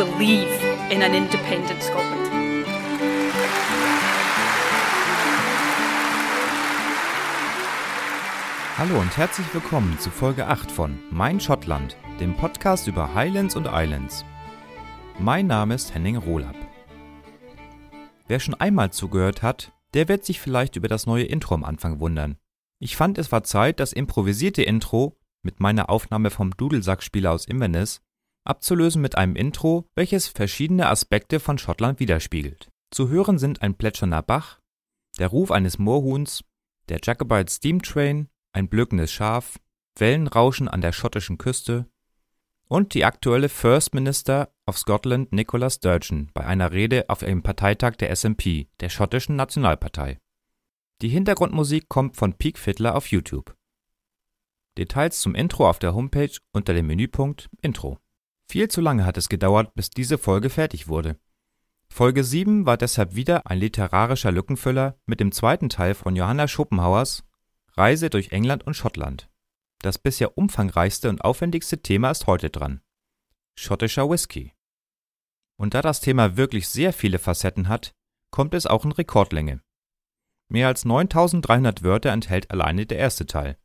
believe in an independent Scotland. Hallo und herzlich willkommen zu Folge 8 von Mein Schottland, dem Podcast über Highlands und Islands. Mein Name ist Henning Rohlab. Wer schon einmal zugehört hat, der wird sich vielleicht über das neue Intro am Anfang wundern. Ich fand, es war Zeit, das improvisierte Intro mit meiner Aufnahme vom Dudelsackspieler aus Inverness abzulösen mit einem Intro, welches verschiedene Aspekte von Schottland widerspiegelt. Zu hören sind ein plätschernder Bach, der Ruf eines Moorhuhns, der Jacobite Steam Train, ein blökendes Schaf, Wellenrauschen an der schottischen Küste und die aktuelle First Minister of Scotland Nicola Sturgeon bei einer Rede auf einem Parteitag der SNP, der schottischen Nationalpartei. Die Hintergrundmusik kommt von Peak Fiddler auf YouTube. Details zum Intro auf der Homepage unter dem Menüpunkt Intro. Viel zu lange hat es gedauert, bis diese Folge fertig wurde. Folge 7 war deshalb wieder ein literarischer Lückenfüller mit dem zweiten Teil von Johanna Schopenhauers Reise durch England und Schottland. Das bisher umfangreichste und aufwendigste Thema ist heute dran. Schottischer Whisky. Und da das Thema wirklich sehr viele Facetten hat, kommt es auch in Rekordlänge. Mehr als 9300 Wörter enthält alleine der erste Teil.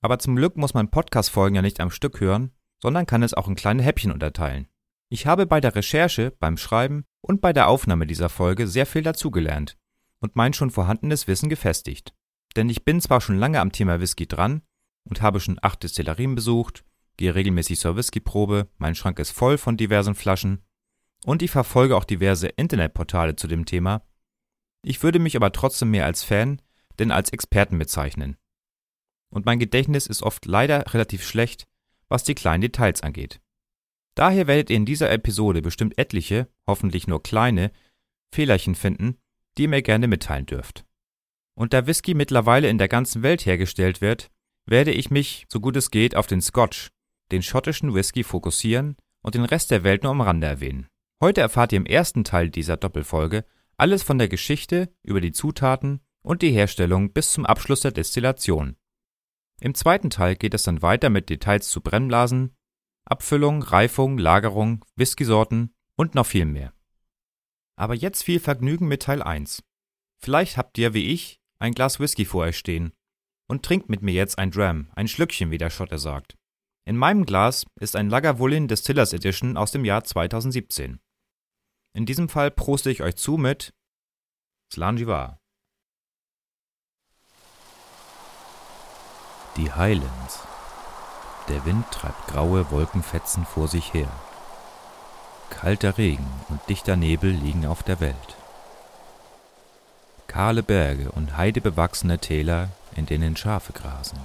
Aber zum Glück muss man Podcast-Folgen ja nicht am Stück hören, sondern kann es auch in kleine Häppchen unterteilen. Ich habe bei der Recherche, beim Schreiben und bei der Aufnahme dieser Folge sehr viel dazugelernt und mein schon vorhandenes Wissen gefestigt. Denn ich bin zwar schon lange am Thema Whisky dran und habe schon acht Destillerien besucht, gehe regelmäßig zur Whiskyprobe, mein Schrank ist voll von diversen Flaschen und ich verfolge auch diverse Internetportale zu dem Thema. Ich würde mich aber trotzdem mehr als Fan denn als Experten bezeichnen. Und mein Gedächtnis ist oft leider relativ schlecht, was die kleinen Details angeht. Daher werdet ihr in dieser Episode bestimmt etliche, hoffentlich nur kleine, Fehlerchen finden, die ihr mir gerne mitteilen dürft. Und da Whisky mittlerweile in der ganzen Welt hergestellt wird, werde ich mich, so gut es geht, auf den Scotch, den schottischen Whisky, fokussieren und den Rest der Welt nur am Rande erwähnen. Heute erfahrt ihr im ersten Teil dieser Doppelfolge alles von der Geschichte über die Zutaten und die Herstellung bis zum Abschluss der Destillation. Im zweiten Teil geht es dann weiter mit Details zu Brennblasen, Abfüllung, Reifung, Lagerung, Whiskysorten und noch viel mehr. Aber jetzt viel Vergnügen mit Teil 1. Vielleicht habt ihr, wie ich, ein Glas Whisky vor euch stehen und trinkt mit mir jetzt ein Dram, ein Schlückchen, wie der Schotte sagt. In meinem Glas ist ein Lagavulin Distillers Edition aus dem Jahr 2017. In diesem Fall proste ich euch zu mit Slanjivar. Die Highlands. Der Wind treibt graue Wolkenfetzen vor sich her. Kalter Regen und dichter Nebel liegen auf der Welt. Kahle Berge und heidebewachsene Täler, in denen Schafe grasen.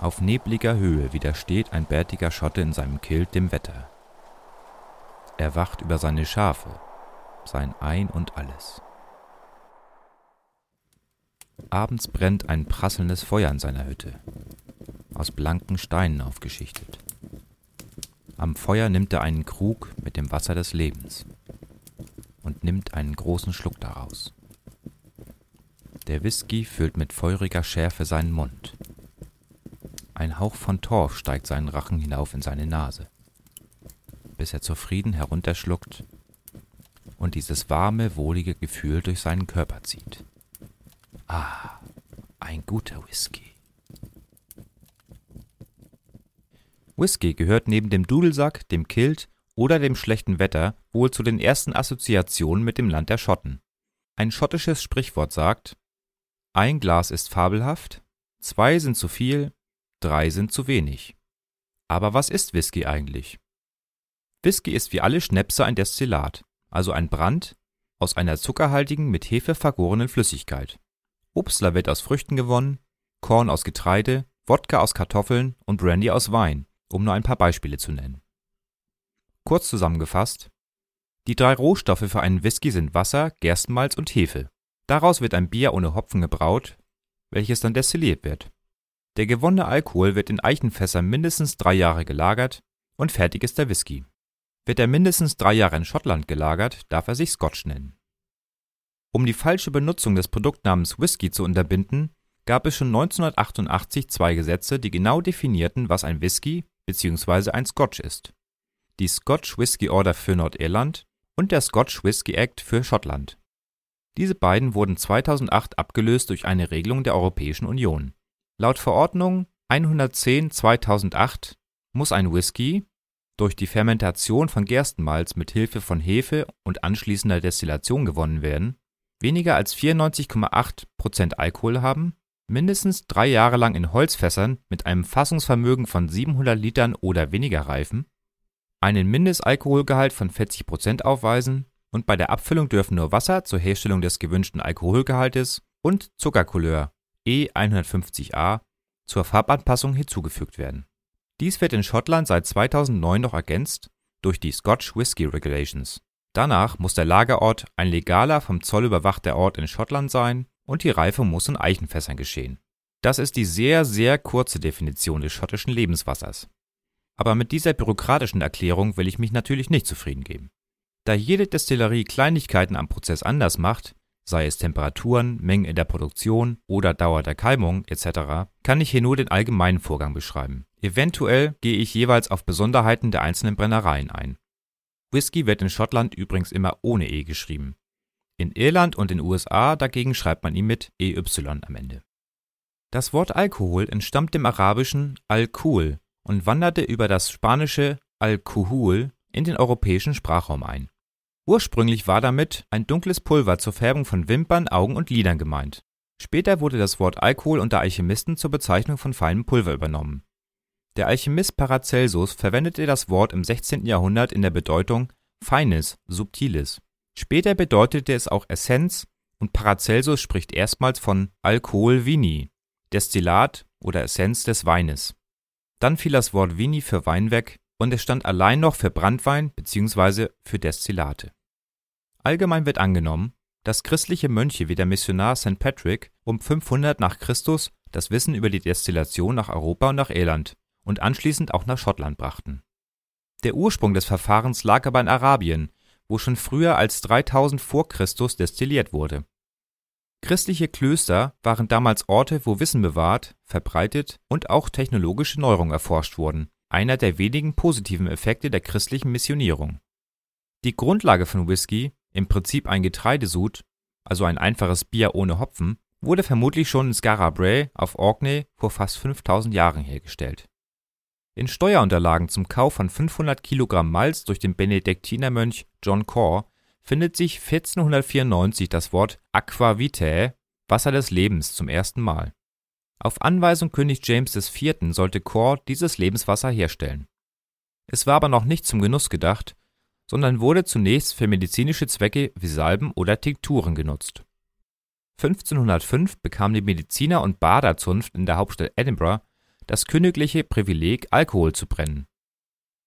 Auf nebliger Höhe widersteht ein bärtiger Schotte in seinem Kilt dem Wetter. Er wacht über seine Schafe, sein Ein und alles. Abends brennt ein prasselndes Feuer in seiner Hütte, aus blanken Steinen aufgeschichtet. Am Feuer nimmt er einen Krug mit dem Wasser des Lebens und nimmt einen großen Schluck daraus. Der Whisky füllt mit feuriger Schärfe seinen Mund. Ein Hauch von Torf steigt seinen Rachen hinauf in seine Nase, bis er zufrieden herunterschluckt und dieses warme, wohlige Gefühl durch seinen Körper zieht. Ah, ein guter Whisky. Whisky gehört neben dem Dudelsack, dem Kilt oder dem schlechten Wetter wohl zu den ersten Assoziationen mit dem Land der Schotten. Ein schottisches Sprichwort sagt, ein Glas ist fabelhaft, zwei sind zu viel, drei sind zu wenig. Aber was ist Whisky eigentlich? Whisky ist wie alle Schnäpse ein Destillat, also ein Brand aus einer zuckerhaltigen, mit Hefe vergorenen Flüssigkeit. Obstler wird aus Früchten gewonnen, Korn aus Getreide, Wodka aus Kartoffeln und Brandy aus Wein, um nur ein paar Beispiele zu nennen. Kurz zusammengefasst, die drei Rohstoffe für einen Whisky sind Wasser, Gerstenmalz und Hefe. Daraus wird ein Bier ohne Hopfen gebraut, welches dann destilliert wird. Der gewonnene Alkohol wird in Eichenfässern mindestens drei Jahre gelagert und fertig ist der Whisky. Wird er mindestens drei Jahre in Schottland gelagert, darf er sich Scotch nennen. Um die falsche Benutzung des Produktnamens Whisky zu unterbinden, gab es schon 1988 zwei Gesetze, die genau definierten, was ein Whisky bzw. ein Scotch ist: die Scotch Whisky Order für Nordirland und der Scotch Whisky Act für Schottland. Diese beiden wurden 2008 abgelöst durch eine Regelung der Europäischen Union. Laut Verordnung 110/2008 muss ein Whisky durch die Fermentation von Gerstenmalz mit Hilfe von Hefe und anschließender Destillation gewonnen werden, weniger als 94,8 Prozent Alkohol haben, mindestens drei Jahre lang in Holzfässern mit einem Fassungsvermögen von 700 Litern oder weniger reifen, einen Mindestalkoholgehalt von 40 Prozent aufweisen und bei der Abfüllung dürfen nur Wasser zur Herstellung des gewünschten Alkoholgehaltes und Zuckercouleur E150a zur Farbanpassung hinzugefügt werden. Dies wird in Schottland seit 2009 noch ergänzt durch die Scotch Whisky Regulations. Danach muss der Lagerort ein legaler, vom Zoll überwachter Ort in Schottland sein und die Reifung muss in Eichenfässern geschehen. Das ist die sehr, sehr kurze Definition des schottischen Lebenswassers. Aber mit dieser bürokratischen Erklärung will ich mich natürlich nicht zufrieden geben. Da jede Destillerie Kleinigkeiten am Prozess anders macht, sei es Temperaturen, Mengen in der Produktion oder Dauer der Keimung etc., kann ich hier nur den allgemeinen Vorgang beschreiben. Eventuell gehe ich jeweils auf Besonderheiten der einzelnen Brennereien ein. Whisky wird in Schottland übrigens immer ohne E geschrieben. In Irland und den USA dagegen schreibt man ihn mit EY am Ende. Das Wort Alkohol entstammt dem arabischen Al-Kul und wanderte über das spanische Alcohol in den europäischen Sprachraum ein. Ursprünglich war damit ein dunkles Pulver zur Färbung von Wimpern, Augen und Lidern gemeint. Später wurde das Wort Alkohol unter Alchemisten zur Bezeichnung von feinem Pulver übernommen. Der Alchemist Paracelsus verwendete das Wort im 16. Jahrhundert in der Bedeutung feines, subtiles. Später bedeutete es auch Essenz und Paracelsus spricht erstmals von Alkohol vini, Destillat oder Essenz des Weines. Dann fiel das Wort vini für Wein weg und es stand allein noch für Brandwein bzw. für Destillate. Allgemein wird angenommen, dass christliche Mönche wie der Missionar St. Patrick um 500 nach Christus das Wissen über die Destillation nach Europa und nach Irland und anschließend auch nach Schottland brachten. Der Ursprung des Verfahrens lag aber in Arabien, wo schon früher als 3000 vor Christus destilliert wurde. Christliche Klöster waren damals Orte, wo Wissen bewahrt, verbreitet und auch technologische Neuerungen erforscht wurden einer der wenigen positiven Effekte der christlichen Missionierung. Die Grundlage von Whisky, im Prinzip ein Getreidesud, also ein einfaches Bier ohne Hopfen, wurde vermutlich schon in Skara Brae auf Orkney vor fast 5000 Jahren hergestellt. In Steuerunterlagen zum Kauf von 500 Kilogramm Malz durch den Benediktinermönch John Core findet sich 1494 das Wort Aqua Vitae, Wasser des Lebens, zum ersten Mal auf Anweisung König James IV. sollte Core dieses Lebenswasser herstellen. Es war aber noch nicht zum Genuss gedacht, sondern wurde zunächst für medizinische Zwecke wie Salben oder Tinkturen genutzt. 1505 bekam die Mediziner und Baderzunft in der Hauptstadt Edinburgh das königliche Privileg, Alkohol zu brennen.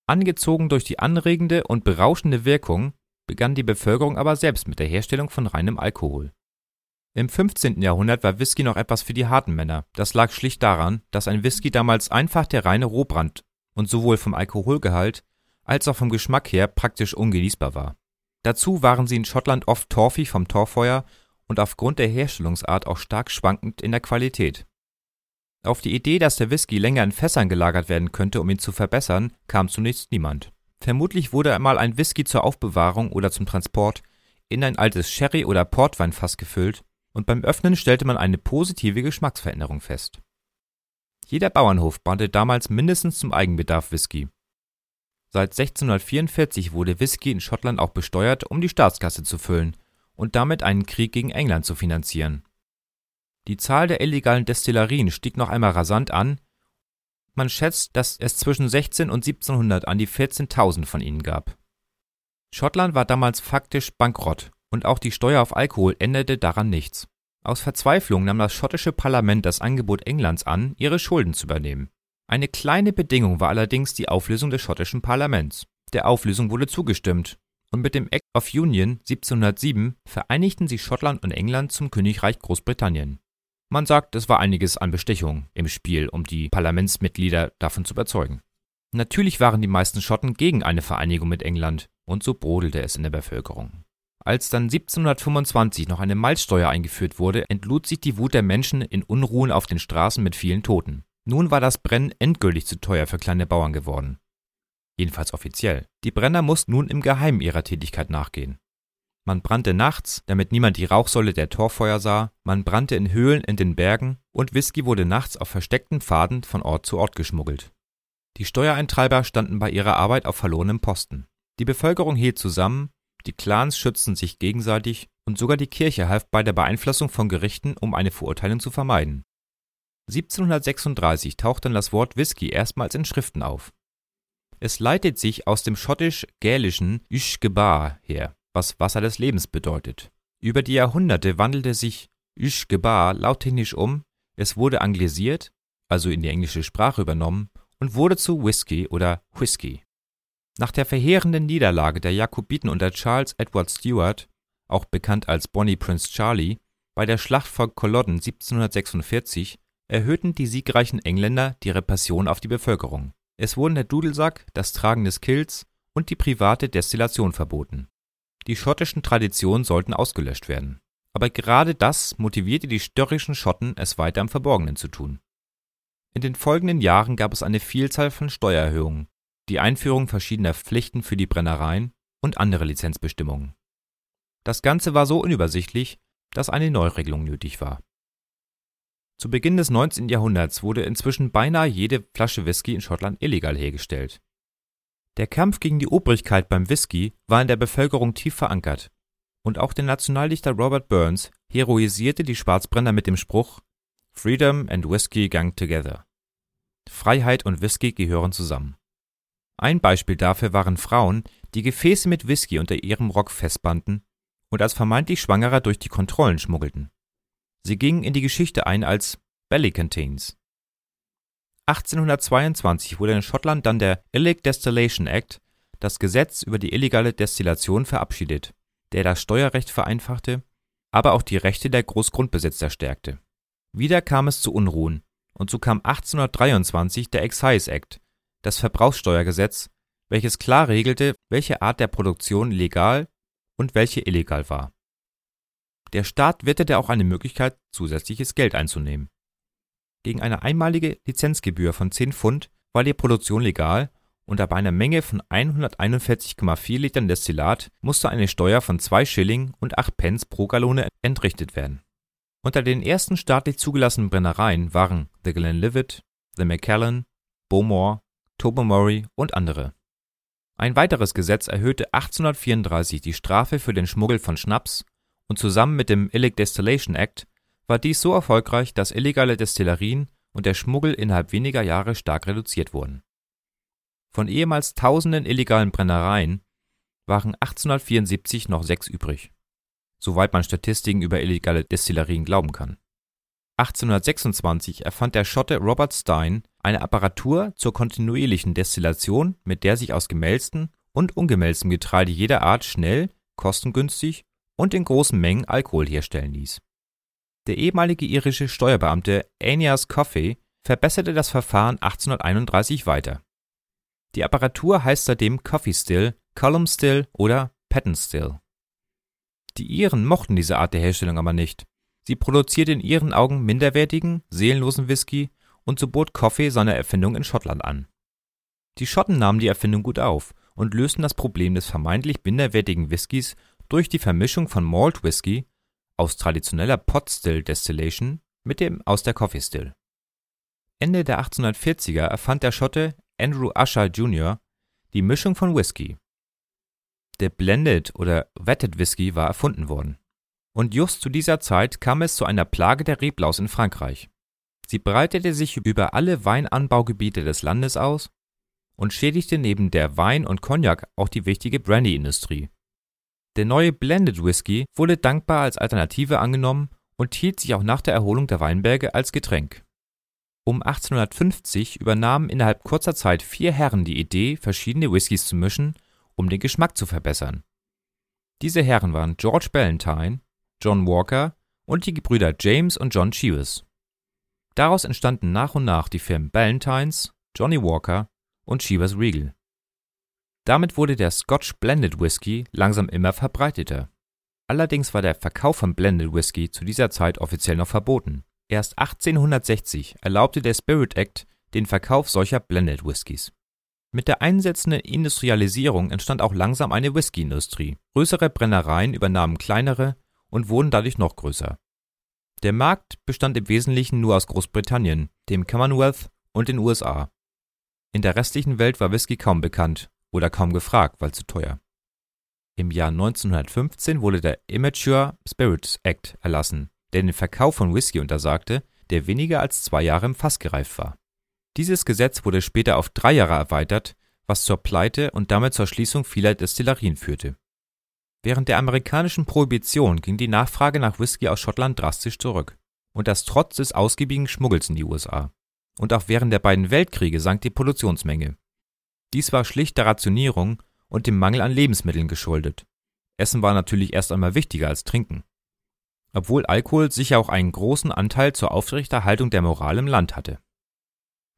Angezogen durch die anregende und berauschende Wirkung begann die Bevölkerung aber selbst mit der Herstellung von reinem Alkohol im 15. Jahrhundert war Whisky noch etwas für die harten Männer. Das lag schlicht daran, dass ein Whisky damals einfach der reine Rohbrand und sowohl vom Alkoholgehalt als auch vom Geschmack her praktisch ungenießbar war. Dazu waren sie in Schottland oft torfig vom Torfeuer und aufgrund der Herstellungsart auch stark schwankend in der Qualität. Auf die Idee, dass der Whisky länger in Fässern gelagert werden könnte, um ihn zu verbessern, kam zunächst niemand. Vermutlich wurde einmal ein Whisky zur Aufbewahrung oder zum Transport in ein altes Sherry- oder Portweinfass gefüllt und beim Öffnen stellte man eine positive Geschmacksveränderung fest. Jeder Bauernhof brannte damals mindestens zum Eigenbedarf Whisky. Seit 1644 wurde Whisky in Schottland auch besteuert, um die Staatskasse zu füllen und damit einen Krieg gegen England zu finanzieren. Die Zahl der illegalen Destillerien stieg noch einmal rasant an. Man schätzt, dass es zwischen 16 und 1700 an die 14.000 von ihnen gab. Schottland war damals faktisch bankrott und auch die Steuer auf Alkohol änderte daran nichts. Aus Verzweiflung nahm das schottische Parlament das Angebot Englands an, ihre Schulden zu übernehmen. Eine kleine Bedingung war allerdings die Auflösung des schottischen Parlaments. Der Auflösung wurde zugestimmt, und mit dem Act of Union 1707 vereinigten sich Schottland und England zum Königreich Großbritannien. Man sagt, es war einiges an Bestechung im Spiel, um die Parlamentsmitglieder davon zu überzeugen. Natürlich waren die meisten Schotten gegen eine Vereinigung mit England, und so brodelte es in der Bevölkerung. Als dann 1725 noch eine Malzsteuer eingeführt wurde, entlud sich die Wut der Menschen in Unruhen auf den Straßen mit vielen Toten. Nun war das Brennen endgültig zu teuer für kleine Bauern geworden. Jedenfalls offiziell. Die Brenner mussten nun im Geheimen ihrer Tätigkeit nachgehen. Man brannte nachts, damit niemand die Rauchsäule der Torfeuer sah, man brannte in Höhlen in den Bergen und Whisky wurde nachts auf versteckten Pfaden von Ort zu Ort geschmuggelt. Die Steuereintreiber standen bei ihrer Arbeit auf verlorenem Posten. Die Bevölkerung hielt zusammen, die Clans schützten sich gegenseitig und sogar die Kirche half bei der Beeinflussung von Gerichten, um eine Verurteilung zu vermeiden. 1736 taucht dann das Wort Whisky erstmals in Schriften auf. Es leitet sich aus dem schottisch-gälischen Ushgebar her, was Wasser des Lebens bedeutet. Über die Jahrhunderte wandelte sich Ushgebar lauttechnisch um, es wurde anglisiert, also in die englische Sprache übernommen, und wurde zu Whisky oder Whisky. Nach der verheerenden Niederlage der Jakobiten unter Charles Edward Stuart, auch bekannt als Bonnie Prince Charlie, bei der Schlacht vor Culloden 1746 erhöhten die siegreichen Engländer die Repression auf die Bevölkerung. Es wurden der Dudelsack, das Tragen des Kilts und die private Destillation verboten. Die schottischen Traditionen sollten ausgelöscht werden. Aber gerade das motivierte die störrischen Schotten, es weiter im Verborgenen zu tun. In den folgenden Jahren gab es eine Vielzahl von Steuererhöhungen, die Einführung verschiedener Pflichten für die Brennereien und andere Lizenzbestimmungen. Das Ganze war so unübersichtlich, dass eine Neuregelung nötig war. Zu Beginn des 19. Jahrhunderts wurde inzwischen beinahe jede Flasche Whisky in Schottland illegal hergestellt. Der Kampf gegen die Obrigkeit beim Whisky war in der Bevölkerung tief verankert, und auch der Nationaldichter Robert Burns heroisierte die Schwarzbrenner mit dem Spruch Freedom and Whisky gang together. Freiheit und Whisky gehören zusammen. Ein Beispiel dafür waren Frauen, die Gefäße mit Whisky unter ihrem Rock festbanden und als vermeintlich Schwangerer durch die Kontrollen schmuggelten. Sie gingen in die Geschichte ein als Bellicantines. 1822 wurde in Schottland dann der Illic Distillation Act, das Gesetz über die illegale Destillation, verabschiedet, der das Steuerrecht vereinfachte, aber auch die Rechte der Großgrundbesitzer stärkte. Wieder kam es zu Unruhen, und so kam 1823 der Excise Act, das Verbrauchssteuergesetz, welches klar regelte, welche Art der Produktion legal und welche illegal war. Der Staat witterte auch eine Möglichkeit, zusätzliches Geld einzunehmen. Gegen eine einmalige Lizenzgebühr von 10 Pfund war die Produktion legal und ab einer Menge von 141,4 Litern Destillat musste eine Steuer von 2 Schilling und 8 Pence pro Gallone entrichtet werden. Unter den ersten staatlich zugelassenen Brennereien waren The Glenlivet, The Macallan, Bowmore Tobermory und andere. Ein weiteres Gesetz erhöhte 1834 die Strafe für den Schmuggel von Schnaps und zusammen mit dem Illic Distillation Act war dies so erfolgreich, dass illegale Destillerien und der Schmuggel innerhalb weniger Jahre stark reduziert wurden. Von ehemals tausenden illegalen Brennereien waren 1874 noch sechs übrig, soweit man Statistiken über illegale Destillerien glauben kann 1826 erfand der Schotte Robert Stein eine Apparatur zur kontinuierlichen Destillation, mit der sich aus gemälztem und ungemälztem Getreide jeder Art schnell, kostengünstig und in großen Mengen Alkohol herstellen ließ. Der ehemalige irische Steuerbeamte Aeneas Coffey verbesserte das Verfahren 1831 weiter. Die Apparatur heißt seitdem Coffee Still, Column Still oder Patent Still. Die Iren mochten diese Art der Herstellung aber nicht Sie produzierte in ihren Augen minderwertigen, seelenlosen Whisky und so bot Coffey seine Erfindung in Schottland an. Die Schotten nahmen die Erfindung gut auf und lösten das Problem des vermeintlich minderwertigen Whiskys durch die Vermischung von Malt Whisky aus traditioneller Pot Still Distillation mit dem aus der Coffee Still. Ende der 1840er erfand der Schotte Andrew Usher Jr. die Mischung von Whisky. Der Blended oder Wetted Whisky war erfunden worden und just zu dieser Zeit kam es zu einer Plage der Reblaus in Frankreich. Sie breitete sich über alle Weinanbaugebiete des Landes aus und schädigte neben der Wein und Cognac auch die wichtige Brandy-Industrie. Der neue Blended Whisky wurde dankbar als Alternative angenommen und hielt sich auch nach der Erholung der Weinberge als Getränk. Um 1850 übernahmen innerhalb kurzer Zeit vier Herren die Idee, verschiedene Whiskys zu mischen, um den Geschmack zu verbessern. Diese Herren waren George Ballantyne, John Walker und die Gebrüder James und John Chivas. Daraus entstanden nach und nach die Firmen Ballantines, Johnny Walker und Chivas Regal. Damit wurde der Scotch Blended Whisky langsam immer verbreiteter. Allerdings war der Verkauf von Blended Whisky zu dieser Zeit offiziell noch verboten. Erst 1860 erlaubte der Spirit Act den Verkauf solcher Blended Whiskys. Mit der einsetzenden Industrialisierung entstand auch langsam eine Whiskyindustrie. Größere Brennereien übernahmen kleinere und wurden dadurch noch größer. Der Markt bestand im Wesentlichen nur aus Großbritannien, dem Commonwealth und den USA. In der restlichen Welt war Whisky kaum bekannt oder kaum gefragt, weil zu teuer. Im Jahr 1915 wurde der Immature Spirits Act erlassen, der den Verkauf von Whisky untersagte, der weniger als zwei Jahre im Fass gereift war. Dieses Gesetz wurde später auf drei Jahre erweitert, was zur Pleite und damit zur Schließung vieler Destillerien führte. Während der amerikanischen Prohibition ging die Nachfrage nach Whisky aus Schottland drastisch zurück, und das trotz des ausgiebigen Schmuggels in die USA. Und auch während der beiden Weltkriege sank die Produktionsmenge. Dies war schlicht der Rationierung und dem Mangel an Lebensmitteln geschuldet. Essen war natürlich erst einmal wichtiger als Trinken. Obwohl Alkohol sicher auch einen großen Anteil zur Aufrechterhaltung der Moral im Land hatte.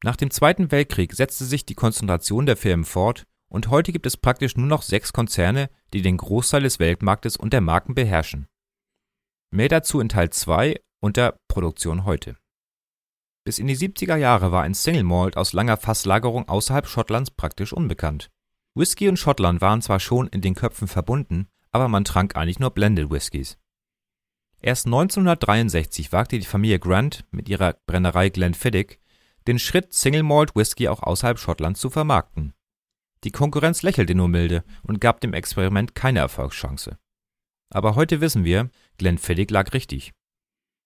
Nach dem Zweiten Weltkrieg setzte sich die Konzentration der Firmen fort und heute gibt es praktisch nur noch sechs Konzerne, die den Großteil des Weltmarktes und der Marken beherrschen. Mehr dazu in Teil 2 unter Produktion heute. Bis in die 70er Jahre war ein Single Malt aus langer Fasslagerung außerhalb Schottlands praktisch unbekannt. Whisky und Schottland waren zwar schon in den Köpfen verbunden, aber man trank eigentlich nur Blended Whiskys. Erst 1963 wagte die Familie Grant mit ihrer Brennerei Glenfiddich den Schritt, Single Malt Whisky auch außerhalb Schottlands zu vermarkten. Die Konkurrenz lächelte nur milde und gab dem Experiment keine Erfolgschance. Aber heute wissen wir, Glenfiddich lag richtig.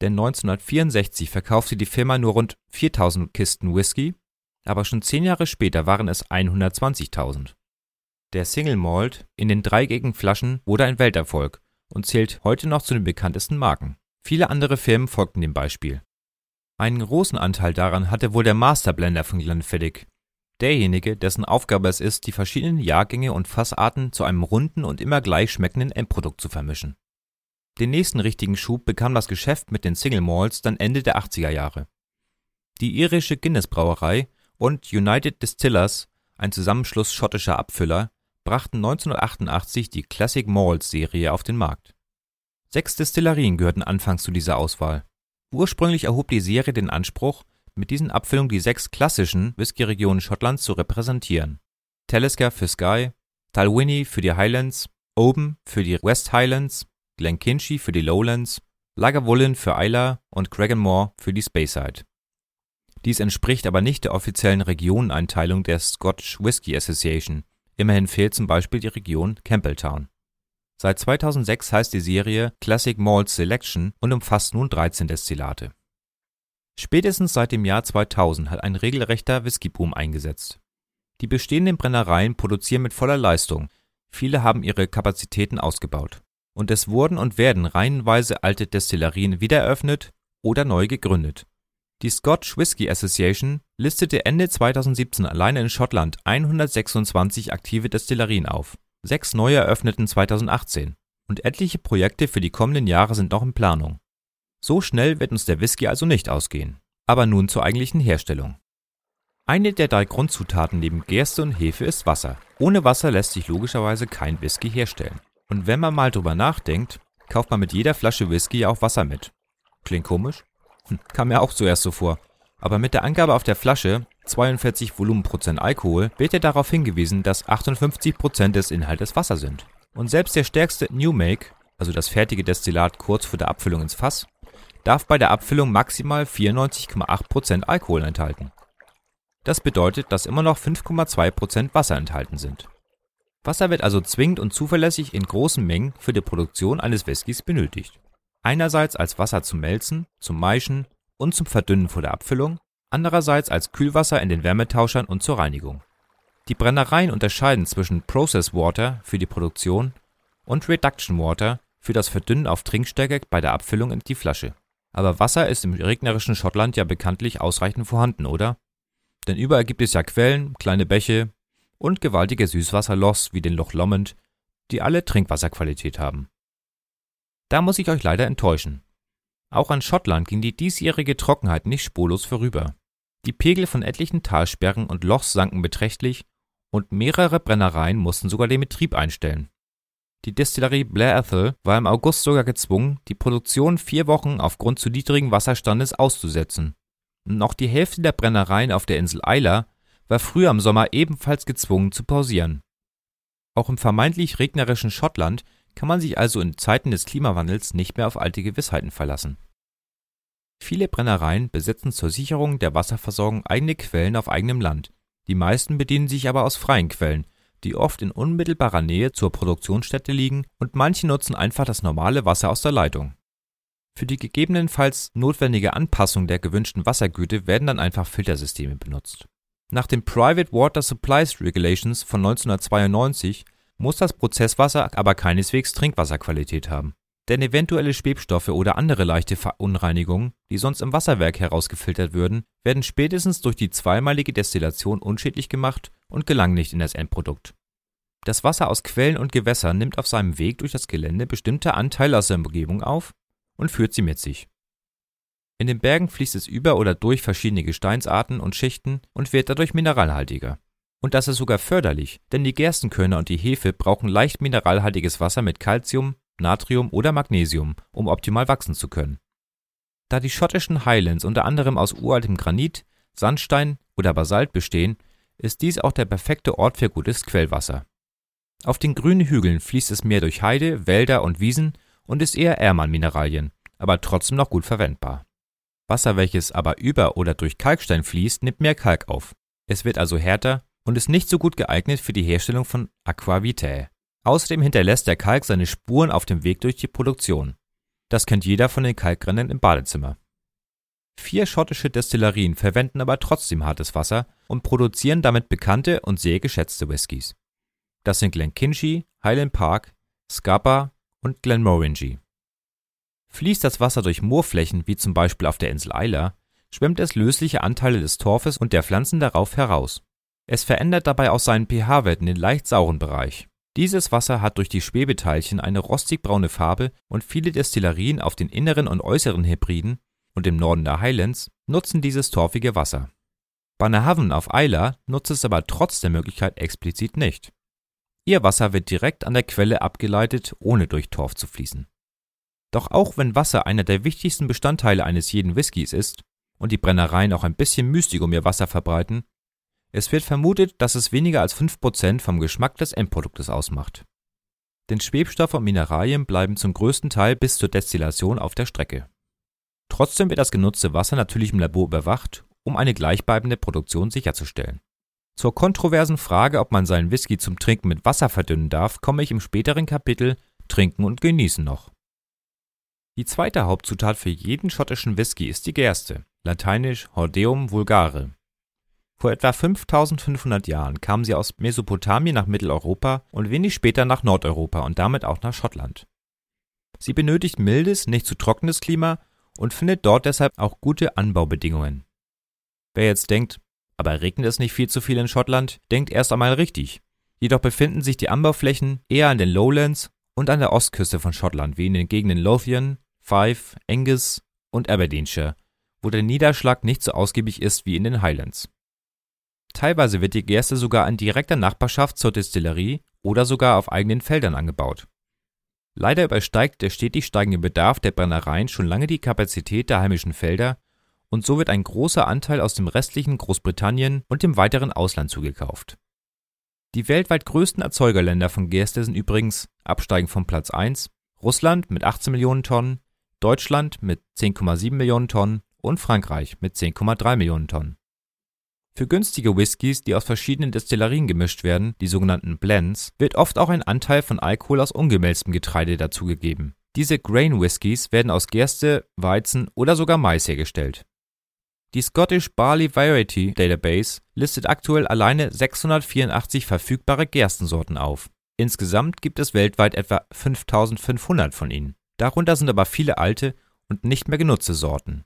Denn 1964 verkaufte die Firma nur rund 4000 Kisten Whisky, aber schon zehn Jahre später waren es 120.000. Der Single Malt in den dreieckigen Flaschen wurde ein Welterfolg und zählt heute noch zu den bekanntesten Marken. Viele andere Firmen folgten dem Beispiel. Einen großen Anteil daran hatte wohl der Masterblender von Glenfiddich, derjenige, dessen Aufgabe es ist, die verschiedenen Jahrgänge und Fassarten zu einem runden und immer gleich schmeckenden Endprodukt zu vermischen. Den nächsten richtigen Schub bekam das Geschäft mit den Single Malts dann Ende der 80er Jahre. Die irische Guinness Brauerei und United Distillers, ein Zusammenschluss schottischer Abfüller, brachten 1988 die Classic Malts Serie auf den Markt. Sechs Destillerien gehörten anfangs zu dieser Auswahl. Ursprünglich erhob die Serie den Anspruch, mit diesen Abfüllungen die sechs klassischen Whisky-Regionen Schottlands zu repräsentieren. Talisker für Skye, Dalwhinnie für die Highlands, Oban für die West Highlands, Glenkinchie für die Lowlands, Lagavulin für Islay und Craigenmore für die Speyside. Dies entspricht aber nicht der offiziellen Regioneneinteilung der Scotch Whisky Association, immerhin fehlt zum Beispiel die Region Campbelltown. Seit 2006 heißt die Serie Classic Malt Selection und umfasst nun 13 Destillate Spätestens seit dem Jahr 2000 hat ein regelrechter Whiskyboom eingesetzt. Die bestehenden Brennereien produzieren mit voller Leistung, viele haben ihre Kapazitäten ausgebaut. Und es wurden und werden reihenweise alte Destillerien wiedereröffnet oder neu gegründet. Die Scotch Whisky Association listete Ende 2017 alleine in Schottland 126 aktive Destillerien auf, sechs neue eröffneten 2018 und etliche Projekte für die kommenden Jahre sind noch in Planung so schnell wird uns der Whisky also nicht ausgehen. Aber nun zur eigentlichen Herstellung. Eine der drei Grundzutaten neben Gerste und Hefe ist Wasser. Ohne Wasser lässt sich logischerweise kein Whisky herstellen. Und wenn man mal drüber nachdenkt, kauft man mit jeder Flasche Whisky auch Wasser mit. Klingt komisch? Hm, kam mir auch zuerst so vor. Aber mit der Angabe auf der Flasche 42 Volumenprozent Alkohol wird ja darauf hingewiesen, dass 58 Prozent des Inhaltes Wasser sind. Und selbst der stärkste New Make, also das fertige Destillat kurz vor der Abfüllung ins Fass, darf bei der Abfüllung maximal 94,8% Alkohol enthalten. Das bedeutet, dass immer noch 5,2% Wasser enthalten sind. Wasser wird also zwingend und zuverlässig in großen Mengen für die Produktion eines Whiskys benötigt. Einerseits als Wasser zum Melzen, zum Maischen und zum Verdünnen vor der Abfüllung, andererseits als Kühlwasser in den Wärmetauschern und zur Reinigung. Die Brennereien unterscheiden zwischen Process Water für die Produktion und Reduction Water für das Verdünnen auf Trinkstärke bei der Abfüllung in die Flasche. Aber Wasser ist im regnerischen Schottland ja bekanntlich ausreichend vorhanden, oder? Denn überall gibt es ja Quellen, kleine Bäche und gewaltige Süßwasserlochs wie den Loch Lomond, die alle Trinkwasserqualität haben. Da muss ich euch leider enttäuschen. Auch an Schottland ging die diesjährige Trockenheit nicht spurlos vorüber. Die Pegel von etlichen Talsperren und Lochs sanken beträchtlich und mehrere Brennereien mussten sogar den Betrieb einstellen. Die Destillerie Blair Ethel war im August sogar gezwungen, die Produktion vier Wochen aufgrund zu niedrigen Wasserstandes auszusetzen. Und auch die Hälfte der Brennereien auf der Insel Isla war früher im Sommer ebenfalls gezwungen zu pausieren. Auch im vermeintlich regnerischen Schottland kann man sich also in Zeiten des Klimawandels nicht mehr auf alte Gewissheiten verlassen. Viele Brennereien besitzen zur Sicherung der Wasserversorgung eigene Quellen auf eigenem Land, die meisten bedienen sich aber aus freien Quellen, die oft in unmittelbarer Nähe zur Produktionsstätte liegen, und manche nutzen einfach das normale Wasser aus der Leitung. Für die gegebenenfalls notwendige Anpassung der gewünschten Wassergüte werden dann einfach Filtersysteme benutzt. Nach den Private Water Supplies Regulations von 1992 muss das Prozesswasser aber keineswegs Trinkwasserqualität haben. Denn eventuelle Schwebstoffe oder andere leichte Verunreinigungen, die sonst im Wasserwerk herausgefiltert würden, werden spätestens durch die zweimalige Destillation unschädlich gemacht und gelangen nicht in das Endprodukt. Das Wasser aus Quellen und Gewässern nimmt auf seinem Weg durch das Gelände bestimmte Anteile aus der Umgebung auf und führt sie mit sich. In den Bergen fließt es über oder durch verschiedene Gesteinsarten und Schichten und wird dadurch mineralhaltiger. Und das ist sogar förderlich, denn die Gerstenkörner und die Hefe brauchen leicht mineralhaltiges Wasser mit Calcium, Natrium oder Magnesium, um optimal wachsen zu können. Da die schottischen Highlands unter anderem aus uraltem Granit, Sandstein oder Basalt bestehen, ist dies auch der perfekte Ort für gutes Quellwasser. Auf den grünen Hügeln fließt es mehr durch Heide, Wälder und Wiesen und ist eher ärmer an Mineralien, aber trotzdem noch gut verwendbar. Wasser, welches aber über oder durch Kalkstein fließt, nimmt mehr Kalk auf. Es wird also härter und ist nicht so gut geeignet für die Herstellung von Aquavitae. Außerdem hinterlässt der Kalk seine Spuren auf dem Weg durch die Produktion. Das kennt jeder von den Kalkrinnen im Badezimmer. Vier schottische Destillerien verwenden aber trotzdem hartes Wasser und produzieren damit bekannte und sehr geschätzte Whiskys. Das sind Glenkinchie, Highland Park, Scapa und Glenmorangie. Fließt das Wasser durch Moorflächen, wie zum Beispiel auf der Insel Isla, schwemmt es lösliche Anteile des Torfes und der Pflanzen darauf heraus. Es verändert dabei auch seinen pH-Wert in den leicht sauren Bereich. Dieses Wasser hat durch die Schwebeteilchen eine rostigbraune Farbe und viele Destillerien auf den inneren und äußeren Hebriden und im Norden der Highlands nutzen dieses torfige Wasser. Bannerhaven auf Isla nutzt es aber trotz der Möglichkeit explizit nicht. Ihr Wasser wird direkt an der Quelle abgeleitet, ohne durch Torf zu fließen. Doch auch wenn Wasser einer der wichtigsten Bestandteile eines jeden Whiskys ist und die Brennereien auch ein bisschen Mystik um ihr Wasser verbreiten, es wird vermutet, dass es weniger als 5% vom Geschmack des Endproduktes ausmacht. Denn Schwebstoffe und Mineralien bleiben zum größten Teil bis zur Destillation auf der Strecke. Trotzdem wird das genutzte Wasser natürlich im Labor überwacht, um eine gleichbleibende Produktion sicherzustellen. Zur kontroversen Frage, ob man seinen Whisky zum Trinken mit Wasser verdünnen darf, komme ich im späteren Kapitel Trinken und Genießen noch. Die zweite Hauptzutat für jeden schottischen Whisky ist die Gerste, lateinisch Hordeum vulgare. Vor etwa 5500 Jahren kamen sie aus Mesopotamien nach Mitteleuropa und wenig später nach Nordeuropa und damit auch nach Schottland. Sie benötigt mildes, nicht zu trockenes Klima und findet dort deshalb auch gute Anbaubedingungen. Wer jetzt denkt, aber regnet es nicht viel zu viel in Schottland, denkt erst einmal richtig. Jedoch befinden sich die Anbauflächen eher an den Lowlands und an der Ostküste von Schottland, wie in den Gegenden Lothian, Fife, Angus und Aberdeenshire, wo der Niederschlag nicht so ausgiebig ist wie in den Highlands. Teilweise wird die Gerste sogar in direkter Nachbarschaft zur Destillerie oder sogar auf eigenen Feldern angebaut. Leider übersteigt der stetig steigende Bedarf der Brennereien schon lange die Kapazität der heimischen Felder und so wird ein großer Anteil aus dem restlichen Großbritannien und dem weiteren Ausland zugekauft. Die weltweit größten Erzeugerländer von Gerste sind übrigens, absteigend vom Platz 1, Russland mit 18 Millionen Tonnen, Deutschland mit 10,7 Millionen Tonnen und Frankreich mit 10,3 Millionen Tonnen. Für günstige Whiskys, die aus verschiedenen Destillerien gemischt werden, die sogenannten Blends, wird oft auch ein Anteil von Alkohol aus ungemälztem Getreide dazugegeben. Diese Grain Whiskys werden aus Gerste, Weizen oder sogar Mais hergestellt. Die Scottish Barley Variety Database listet aktuell alleine 684 verfügbare Gerstensorten auf. Insgesamt gibt es weltweit etwa 5500 von ihnen. Darunter sind aber viele alte und nicht mehr genutzte Sorten.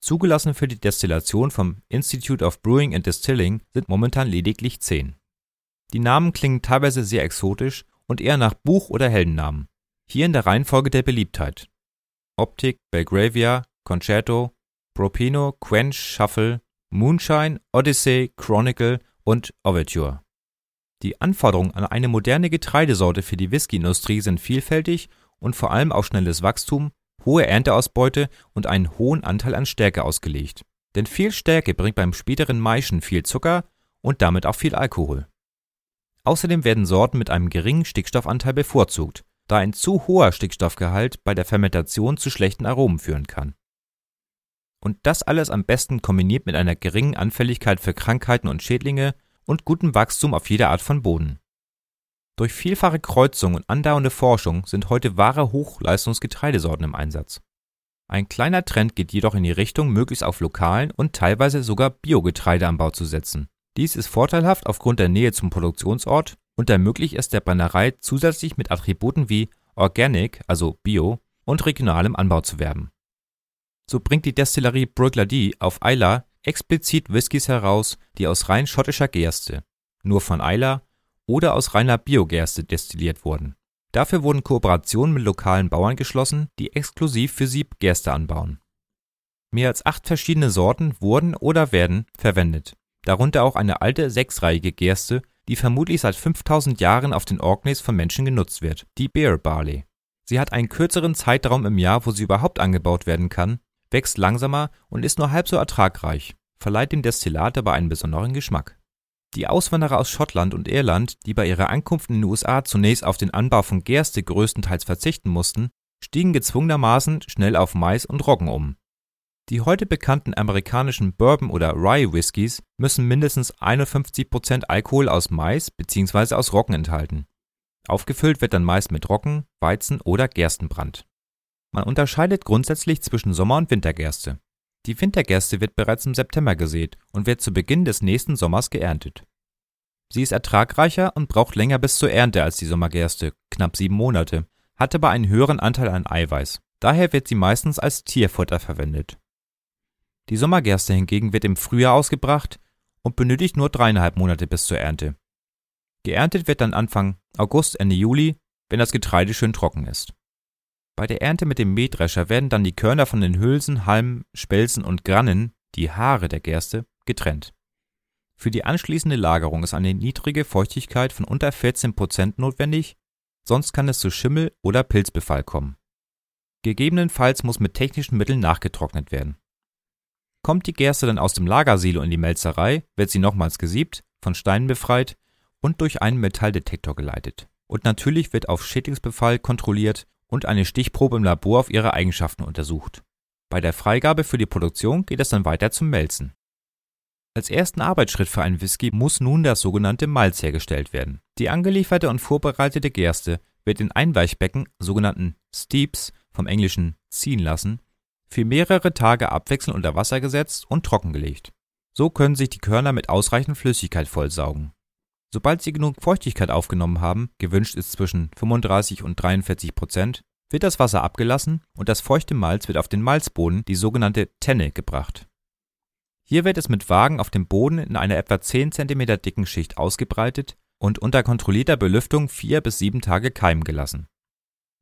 Zugelassen für die Destillation vom Institute of Brewing and Distilling sind momentan lediglich zehn. Die Namen klingen teilweise sehr exotisch und eher nach Buch- oder Heldennamen. Hier in der Reihenfolge der Beliebtheit: Optik, Belgravia, Concerto, Propino, Quench, Shuffle, Moonshine, Odyssey, Chronicle und Overture. Die Anforderungen an eine moderne Getreidesorte für die Whiskyindustrie sind vielfältig und vor allem auf schnelles Wachstum, hohe Ernteausbeute und einen hohen Anteil an Stärke ausgelegt. Denn viel Stärke bringt beim späteren Maischen viel Zucker und damit auch viel Alkohol. Außerdem werden Sorten mit einem geringen Stickstoffanteil bevorzugt, da ein zu hoher Stickstoffgehalt bei der Fermentation zu schlechten Aromen führen kann. Und das alles am besten kombiniert mit einer geringen Anfälligkeit für Krankheiten und Schädlinge und gutem Wachstum auf jeder Art von Boden. Durch vielfache Kreuzung und andauernde Forschung sind heute wahre Hochleistungsgetreidesorten im Einsatz. Ein kleiner Trend geht jedoch in die Richtung, möglichst auf lokalen und teilweise sogar Biogetreideanbau zu setzen. Dies ist vorteilhaft aufgrund der Nähe zum Produktionsort und ermöglicht es der Brennerei zusätzlich mit Attributen wie Organic, also Bio, und regionalem Anbau zu werben. So bringt die Destillerie Bruichladdich auf Islay explizit Whiskys heraus, die aus rein schottischer Gerste, nur von Islay oder aus reiner Biogerste destilliert wurden. Dafür wurden Kooperationen mit lokalen Bauern geschlossen, die exklusiv für sie Gerste anbauen. Mehr als acht verschiedene Sorten wurden oder werden verwendet, darunter auch eine alte sechsreihige Gerste, die vermutlich seit 5000 Jahren auf den Orkneys von Menschen genutzt wird, die Bear Barley. Sie hat einen kürzeren Zeitraum im Jahr, wo sie überhaupt angebaut werden kann, wächst langsamer und ist nur halb so ertragreich, verleiht dem Destillat aber einen besonderen Geschmack. Die Auswanderer aus Schottland und Irland, die bei ihrer Ankunft in den USA zunächst auf den Anbau von Gerste größtenteils verzichten mussten, stiegen gezwungenermaßen schnell auf Mais und Roggen um. Die heute bekannten amerikanischen Bourbon oder Rye Whiskys müssen mindestens 51% Alkohol aus Mais bzw. aus Roggen enthalten. Aufgefüllt wird dann meist mit Roggen, Weizen oder Gerstenbrand. Man unterscheidet grundsätzlich zwischen Sommer- und Wintergerste. Die Wintergerste wird bereits im September gesät und wird zu Beginn des nächsten Sommers geerntet. Sie ist ertragreicher und braucht länger bis zur Ernte als die Sommergerste, knapp sieben Monate, hat aber einen höheren Anteil an Eiweiß. Daher wird sie meistens als Tierfutter verwendet. Die Sommergerste hingegen wird im Frühjahr ausgebracht und benötigt nur dreieinhalb Monate bis zur Ernte. Geerntet wird dann Anfang August, Ende Juli, wenn das Getreide schön trocken ist. Bei der Ernte mit dem Mähdrescher werden dann die Körner von den Hülsen, Halmen, Spelzen und Grannen, die Haare der Gerste, getrennt. Für die anschließende Lagerung ist eine niedrige Feuchtigkeit von unter 14 Prozent notwendig, sonst kann es zu Schimmel oder Pilzbefall kommen. Gegebenenfalls muss mit technischen Mitteln nachgetrocknet werden. Kommt die Gerste dann aus dem Lagersilo in die Melzerei, wird sie nochmals gesiebt, von Steinen befreit und durch einen Metalldetektor geleitet. Und natürlich wird auf Schädlingsbefall kontrolliert und eine Stichprobe im Labor auf ihre Eigenschaften untersucht. Bei der Freigabe für die Produktion geht es dann weiter zum Melzen. Als ersten Arbeitsschritt für einen Whisky muss nun das sogenannte Malz hergestellt werden. Die angelieferte und vorbereitete Gerste wird in Einweichbecken, sogenannten Steeps, vom Englischen ziehen lassen, für mehrere Tage abwechselnd unter Wasser gesetzt und trockengelegt. So können sich die Körner mit ausreichend Flüssigkeit vollsaugen. Sobald sie genug Feuchtigkeit aufgenommen haben, gewünscht ist zwischen 35 und 43 Prozent, wird das Wasser abgelassen und das feuchte Malz wird auf den Malzboden, die sogenannte Tenne, gebracht. Hier wird es mit Wagen auf dem Boden in einer etwa 10 cm dicken Schicht ausgebreitet und unter kontrollierter Belüftung vier bis sieben Tage keimen gelassen.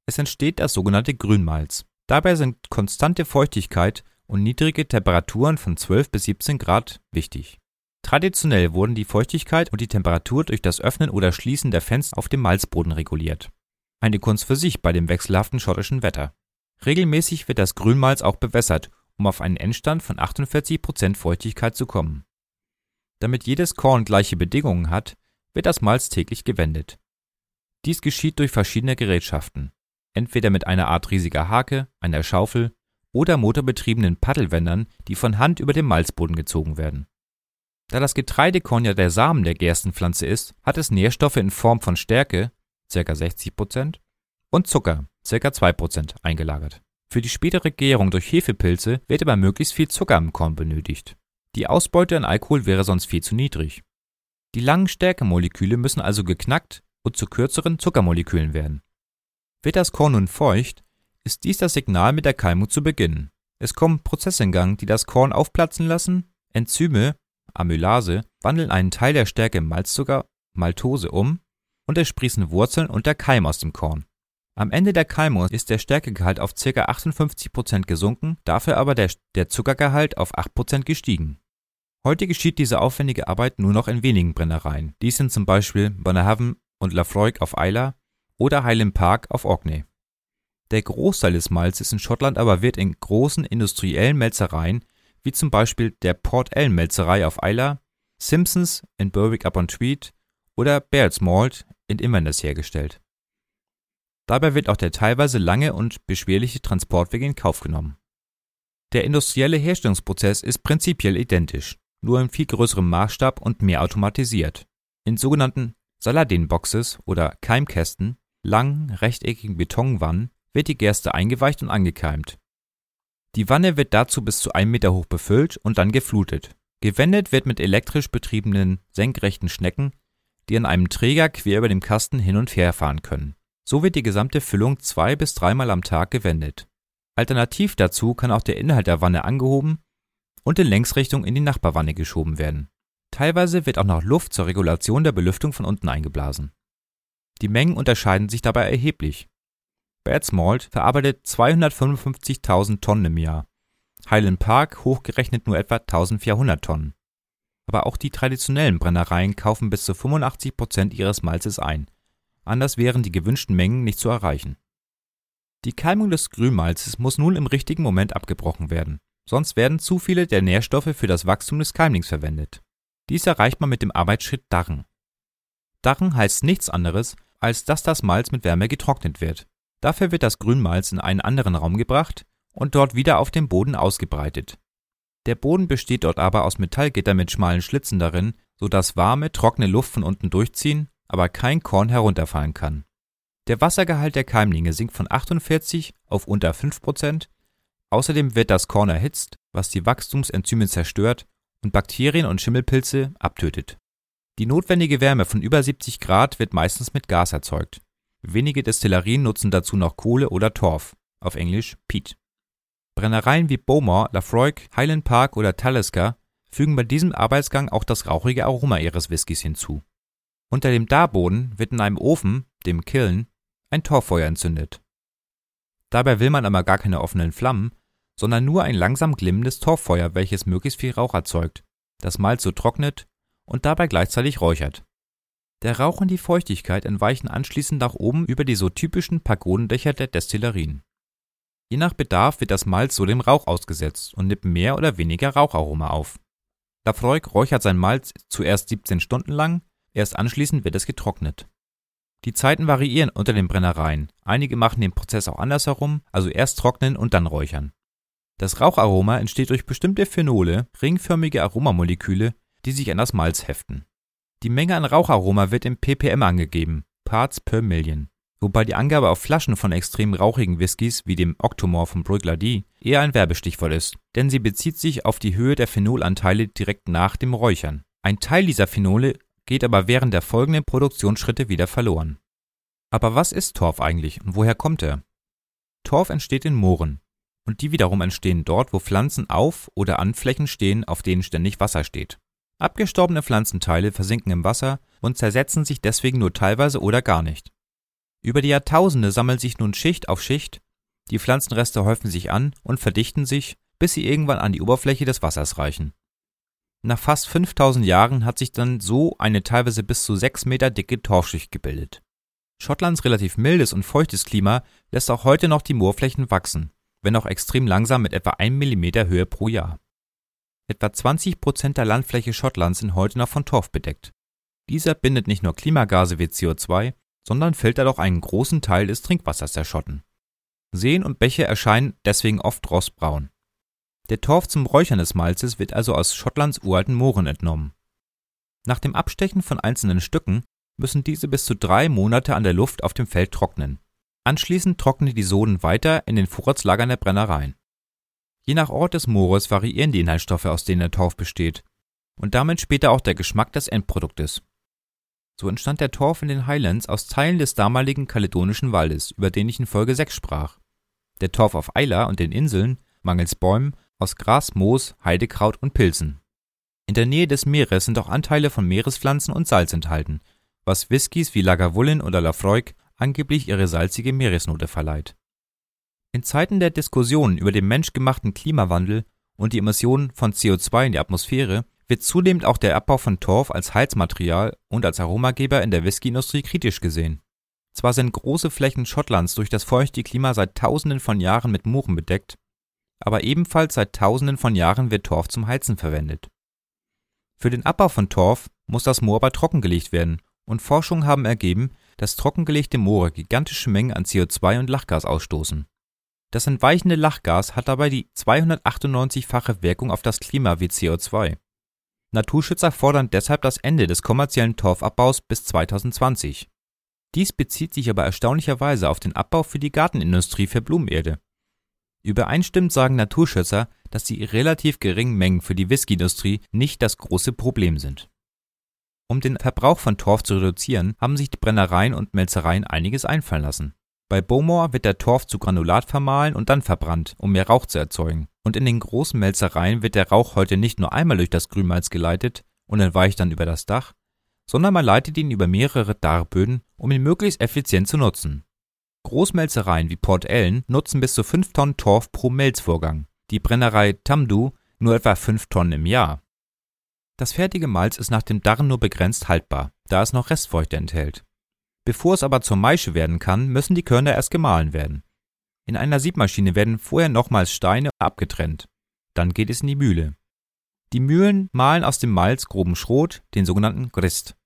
Es entsteht das sogenannte Grünmalz. Dabei sind konstante Feuchtigkeit und niedrige Temperaturen von 12 bis 17 Grad wichtig. Traditionell wurden die Feuchtigkeit und die Temperatur durch das Öffnen oder Schließen der Fenster auf dem Malzboden reguliert. Eine Kunst für sich bei dem wechselhaften schottischen Wetter. Regelmäßig wird das Grünmalz auch bewässert, um auf einen Endstand von 48% Feuchtigkeit zu kommen. Damit jedes Korn gleiche Bedingungen hat, wird das Malz täglich gewendet. Dies geschieht durch verschiedene Gerätschaften, entweder mit einer Art riesiger Hake, einer Schaufel oder motorbetriebenen Paddelwändern, die von Hand über den Malzboden gezogen werden. Da das Getreidekorn ja der Samen der Gerstenpflanze ist, hat es Nährstoffe in Form von Stärke (ca. 60%) und Zucker (ca. 2%) eingelagert. Für die spätere Gärung durch Hefepilze wird aber möglichst viel Zucker im Korn benötigt. Die Ausbeute an Alkohol wäre sonst viel zu niedrig. Die langen Stärkemoleküle müssen also geknackt und zu kürzeren Zuckermolekülen werden. Wird das Korn nun feucht, ist dies das Signal, mit der Keimung zu beginnen. Es kommen Prozesse in Gang, die das Korn aufplatzen lassen, Enzyme Amylase wandeln einen Teil der Stärke in Malzzucker (Maltose) um und es sprießen Wurzeln und der Keim aus dem Korn. Am Ende der Keimung ist der Stärkegehalt auf ca. 58% gesunken, dafür aber der Zuckergehalt auf 8% gestiegen. Heute geschieht diese aufwendige Arbeit nur noch in wenigen Brennereien. Dies sind zum Beispiel Bonnehaven und Lafroig auf Isla oder Highland Park auf Orkney. Der Großteil des Malzes in Schottland aber wird in großen industriellen Melzereien, wie zum Beispiel der Port Ellen Melzerei auf Isla, Simpsons in Berwick-upon-Tweed oder Baird's Malt in Inverness hergestellt. Dabei wird auch der teilweise lange und beschwerliche Transportweg in Kauf genommen. Der industrielle Herstellungsprozess ist prinzipiell identisch nur in viel größerem Maßstab und mehr automatisiert. In sogenannten Saladin-Boxes oder Keimkästen, langen, rechteckigen Betonwannen, wird die Gerste eingeweicht und angekeimt. Die Wanne wird dazu bis zu einem Meter hoch befüllt und dann geflutet. Gewendet wird mit elektrisch betriebenen senkrechten Schnecken, die an einem Träger quer über dem Kasten hin und her fahren können. So wird die gesamte Füllung zwei bis dreimal am Tag gewendet. Alternativ dazu kann auch der Inhalt der Wanne angehoben und in Längsrichtung in die Nachbarwanne geschoben werden. Teilweise wird auch noch Luft zur Regulation der Belüftung von unten eingeblasen. Die Mengen unterscheiden sich dabei erheblich. Bad Malt verarbeitet 255.000 Tonnen im Jahr, Highland Park hochgerechnet nur etwa 1400 Tonnen. Aber auch die traditionellen Brennereien kaufen bis zu 85 Prozent ihres Malzes ein. Anders wären die gewünschten Mengen nicht zu erreichen. Die Keimung des Grünmalzes muss nun im richtigen Moment abgebrochen werden sonst werden zu viele der Nährstoffe für das Wachstum des Keimlings verwendet. Dies erreicht man mit dem Arbeitsschritt Darren. Darren heißt nichts anderes, als dass das Malz mit Wärme getrocknet wird. Dafür wird das Grünmalz in einen anderen Raum gebracht und dort wieder auf dem Boden ausgebreitet. Der Boden besteht dort aber aus Metallgitter mit schmalen Schlitzen darin, sodass warme, trockene Luft von unten durchziehen, aber kein Korn herunterfallen kann. Der Wassergehalt der Keimlinge sinkt von 48 auf unter 5 Prozent Außerdem wird das Korn erhitzt, was die Wachstumsenzyme zerstört und Bakterien und Schimmelpilze abtötet. Die notwendige Wärme von über 70 Grad wird meistens mit Gas erzeugt. Wenige Destillerien nutzen dazu noch Kohle oder Torf, auf Englisch Peat. Brennereien wie Bowmore, Lafroig, Highland Park oder Talisker fügen bei diesem Arbeitsgang auch das rauchige Aroma ihres Whiskys hinzu. Unter dem Darboden wird in einem Ofen, dem Kiln, ein Torffeuer entzündet. Dabei will man aber gar keine offenen Flammen, sondern nur ein langsam glimmendes Torffeuer, welches möglichst viel Rauch erzeugt, das Malz so trocknet und dabei gleichzeitig räuchert. Der Rauch und die Feuchtigkeit entweichen anschließend nach oben über die so typischen Pagodendächer der Destillerien. Je nach Bedarf wird das Malz so dem Rauch ausgesetzt und nimmt mehr oder weniger Raucharoma auf. Lafroig räuchert sein Malz zuerst 17 Stunden lang, erst anschließend wird es getrocknet. Die Zeiten variieren unter den Brennereien, einige machen den Prozess auch andersherum, also erst trocknen und dann räuchern. Das Raucharoma entsteht durch bestimmte Phenole, ringförmige Aromamoleküle, die sich an das Malz heften. Die Menge an Raucharoma wird im ppm angegeben, Parts per Million, wobei die Angabe auf Flaschen von extrem rauchigen Whiskys wie dem Octomore von Bruichladdich eher ein Werbestichwort ist, denn sie bezieht sich auf die Höhe der Phenolanteile direkt nach dem Räuchern. Ein Teil dieser Phenole geht aber während der folgenden Produktionsschritte wieder verloren. Aber was ist Torf eigentlich und woher kommt er? Torf entsteht in Mooren, und die wiederum entstehen dort, wo Pflanzen auf oder an Flächen stehen, auf denen ständig Wasser steht. Abgestorbene Pflanzenteile versinken im Wasser und zersetzen sich deswegen nur teilweise oder gar nicht. Über die Jahrtausende sammelt sich nun Schicht auf Schicht, die Pflanzenreste häufen sich an und verdichten sich, bis sie irgendwann an die Oberfläche des Wassers reichen. Nach fast 5000 Jahren hat sich dann so eine teilweise bis zu 6 Meter dicke Torfschicht gebildet. Schottlands relativ mildes und feuchtes Klima lässt auch heute noch die Moorflächen wachsen wenn auch extrem langsam mit etwa 1 mm Höhe pro Jahr. Etwa 20 Prozent der Landfläche Schottlands sind heute noch von Torf bedeckt. Dieser bindet nicht nur Klimagase wie CO2, sondern filtert auch einen großen Teil des Trinkwassers der Schotten. Seen und Bäche erscheinen deswegen oft rostbraun. Der Torf zum Räuchern des Malzes wird also aus Schottlands uralten Mooren entnommen. Nach dem Abstechen von einzelnen Stücken müssen diese bis zu drei Monate an der Luft auf dem Feld trocknen. Anschließend trocknen die Soden weiter in den Vorratslagern der Brennereien. Je nach Ort des Moores variieren die Inhaltsstoffe, aus denen der Torf besteht, und damit später auch der Geschmack des Endproduktes. So entstand der Torf in den Highlands aus Teilen des damaligen kaledonischen Waldes, über den ich in Folge 6 sprach. Der Torf auf Eila und den Inseln, mangels Bäumen, aus Gras, Moos, Heidekraut und Pilzen. In der Nähe des Meeres sind auch Anteile von Meerespflanzen und Salz enthalten, was Whiskys wie Lagavulin oder Lafroig angeblich ihre salzige Meeresnote verleiht. In Zeiten der Diskussionen über den menschgemachten Klimawandel und die Emissionen von CO2 in die Atmosphäre wird zunehmend auch der Abbau von Torf als Heizmaterial und als Aromageber in der Whiskyindustrie kritisch gesehen. Zwar sind große Flächen Schottlands durch das feuchte Klima seit tausenden von Jahren mit Mooren bedeckt, aber ebenfalls seit tausenden von Jahren wird Torf zum Heizen verwendet. Für den Abbau von Torf muss das Moor aber trockengelegt werden und Forschungen haben ergeben, dass trockengelegte Moore gigantische Mengen an CO2 und Lachgas ausstoßen. Das entweichende Lachgas hat dabei die 298-fache Wirkung auf das Klima wie CO2. Naturschützer fordern deshalb das Ende des kommerziellen Torfabbaus bis 2020. Dies bezieht sich aber erstaunlicherweise auf den Abbau für die Gartenindustrie für Blumenerde. Übereinstimmend sagen Naturschützer, dass die relativ geringen Mengen für die Whiskyindustrie nicht das große Problem sind. Um den Verbrauch von Torf zu reduzieren, haben sich die Brennereien und Melzereien einiges einfallen lassen. Bei Bowmore wird der Torf zu Granulat vermahlen und dann verbrannt, um mehr Rauch zu erzeugen. Und in den großen Melzereien wird der Rauch heute nicht nur einmal durch das Grünmalz geleitet und entweicht dann über das Dach, sondern man leitet ihn über mehrere Darböden, um ihn möglichst effizient zu nutzen. Großmelzereien wie Port Ellen nutzen bis zu 5 Tonnen Torf pro Melzvorgang, die Brennerei Tamdu nur etwa 5 Tonnen im Jahr. Das fertige Malz ist nach dem Darren nur begrenzt haltbar, da es noch Restfeuchte enthält. Bevor es aber zur Maische werden kann, müssen die Körner erst gemahlen werden. In einer Siebmaschine werden vorher nochmals Steine abgetrennt. Dann geht es in die Mühle. Die Mühlen mahlen aus dem Malz groben Schrot, den sogenannten Grist.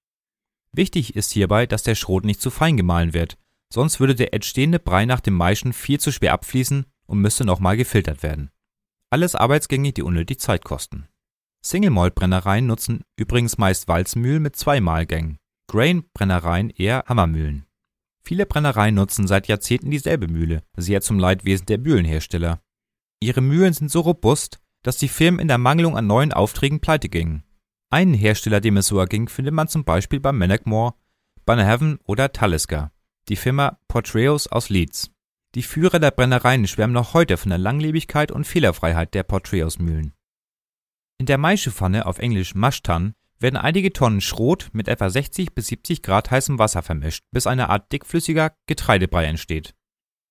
Wichtig ist hierbei, dass der Schrot nicht zu fein gemahlen wird, sonst würde der entstehende Brei nach dem Maischen viel zu schwer abfließen und müsste nochmal gefiltert werden. Alles Arbeitsgänge, die unnötig Zeit kosten. Single-Malt-Brennereien nutzen übrigens meist Walzmühlen mit zwei Mahlgängen, Grain-Brennereien eher Hammermühlen. Viele Brennereien nutzen seit Jahrzehnten dieselbe Mühle, sehr zum Leidwesen der Mühlenhersteller. Ihre Mühlen sind so robust, dass die Firmen in der Mangelung an neuen Aufträgen pleite gingen. Einen Hersteller, dem es so erging, findet man zum Beispiel bei Managmore, Bannerhaven oder Talisker die Firma Portreos aus Leeds. Die Führer der Brennereien schwärmen noch heute von der Langlebigkeit und Fehlerfreiheit der Portreos-Mühlen. In der Maischepfanne, auf Englisch Maschtan, werden einige Tonnen Schrot mit etwa 60 bis 70 Grad heißem Wasser vermischt, bis eine Art dickflüssiger Getreidebrei entsteht.